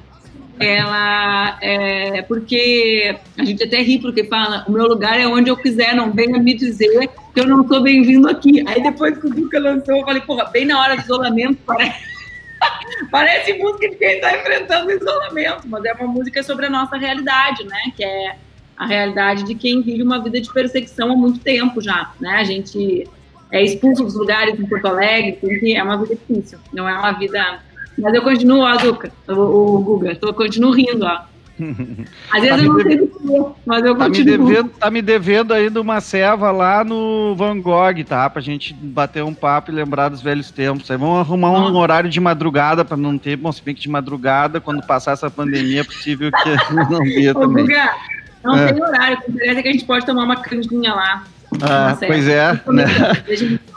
ela é porque a gente até ri porque fala o meu lugar é onde eu quiser, não venha me dizer eu não sou bem-vindo aqui. Aí depois que o Duca lançou, eu falei, porra, bem na hora do isolamento, parece, parece música de quem está enfrentando isolamento, mas é uma música sobre a nossa realidade, né? Que é a realidade de quem vive uma vida de perseguição há muito tempo já, né? A gente é expulso dos lugares em Porto Alegre, é uma vida difícil, não é uma vida mas eu continuo, ó, Zuca, o, o Guga, eu continuo rindo, ó. Às vezes Tá eu me não sei deve- do que, mas eu Tá me, continuo. devendo, tá me devendo ainda uma ceva lá no Van Gogh, tá? Pra gente bater um papo e lembrar dos velhos tempos. Aí vamos arrumar um Nossa. horário de madrugada pra não ter, bom, se bem que de madrugada, quando passar essa pandemia, é possível que não Ô, também. Guga, não É. tem horário, o que interessa é que a gente pode tomar uma canjinha lá. Ah, pois é, né?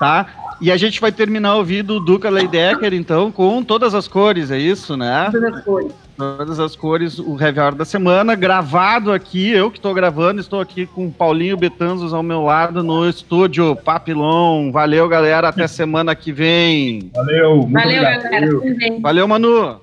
Tá? E a gente vai terminar ouvindo o Duca Leidecker, então, com todas as cores, é isso, né? Todas as cores. Todas as cores, o Heavy Hour da semana, gravado aqui, eu que estou gravando, estou aqui com o Paulinho Betanzos ao meu lado no estúdio Papilon. Valeu, galera, até semana que vem. Valeu, muito Valeu, obrigado. galera. Valeu. Manu.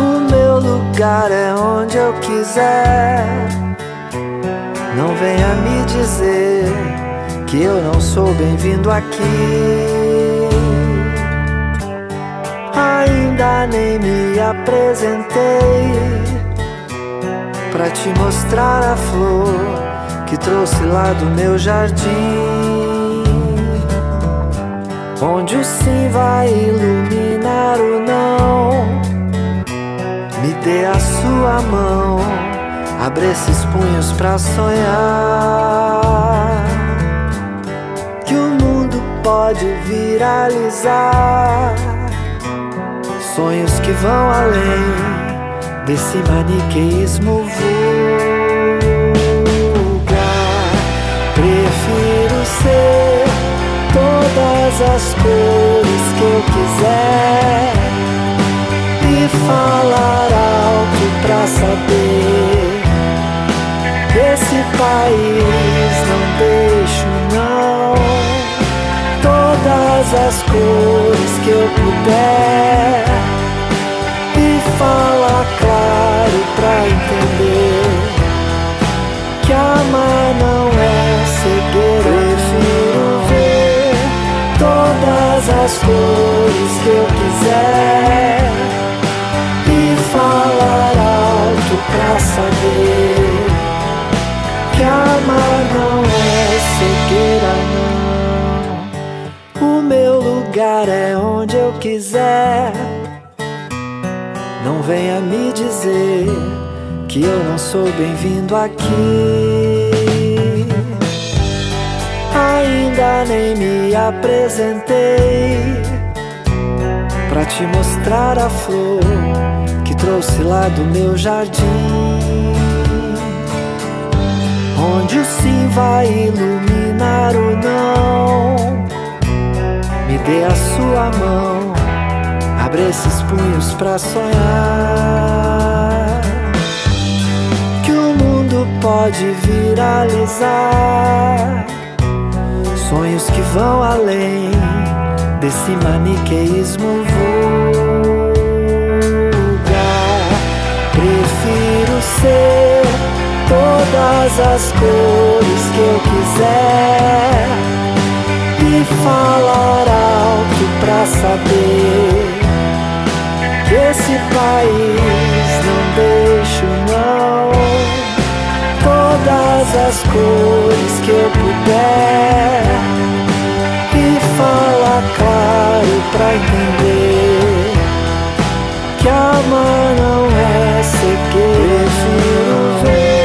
O meu lugar é onde eu quiser. Não venha me dizer que eu não sou bem-vindo aqui. Ainda nem me apresentei pra te mostrar a flor que trouxe lá do meu jardim. Onde o sim vai iluminar o não. Me dê a Abre esses punhos pra sonhar que o mundo pode viralizar. Sonhos que vão além desse maniqueísmo vulgar. Prefiro ser todas as cores que eu quiser e falar alto pra saber. País não deixo não. Todas as cores que eu puder. E falar claro pra entender Que amar não é cegueira Prefiro ver todas as cores que eu quiser. E falar alto pra saber amar não é cegueira, não. O meu lugar é onde eu quiser. Não venha me dizer que eu não sou bem-vindo aqui. Ainda nem me apresentei pra te mostrar a flor que trouxe lá do meu jardim onde o sim vai iluminar o não. Me dê a sua mão, abre esses punhos pra sonhar. Que o mundo pode viralizar. Sonhos que vão além desse maniqueísmo vulgar. Prefiro ser todas as cores que eu quiser e falar alto pra saber que esse país não deixo não. Todas as cores que eu puder e falar claro pra entender que amar não é cegueira prefiro ver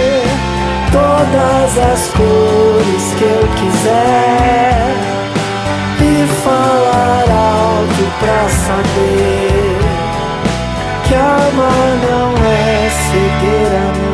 todas as cores que eu quiser e falar alto pra saber que amar não é cegueira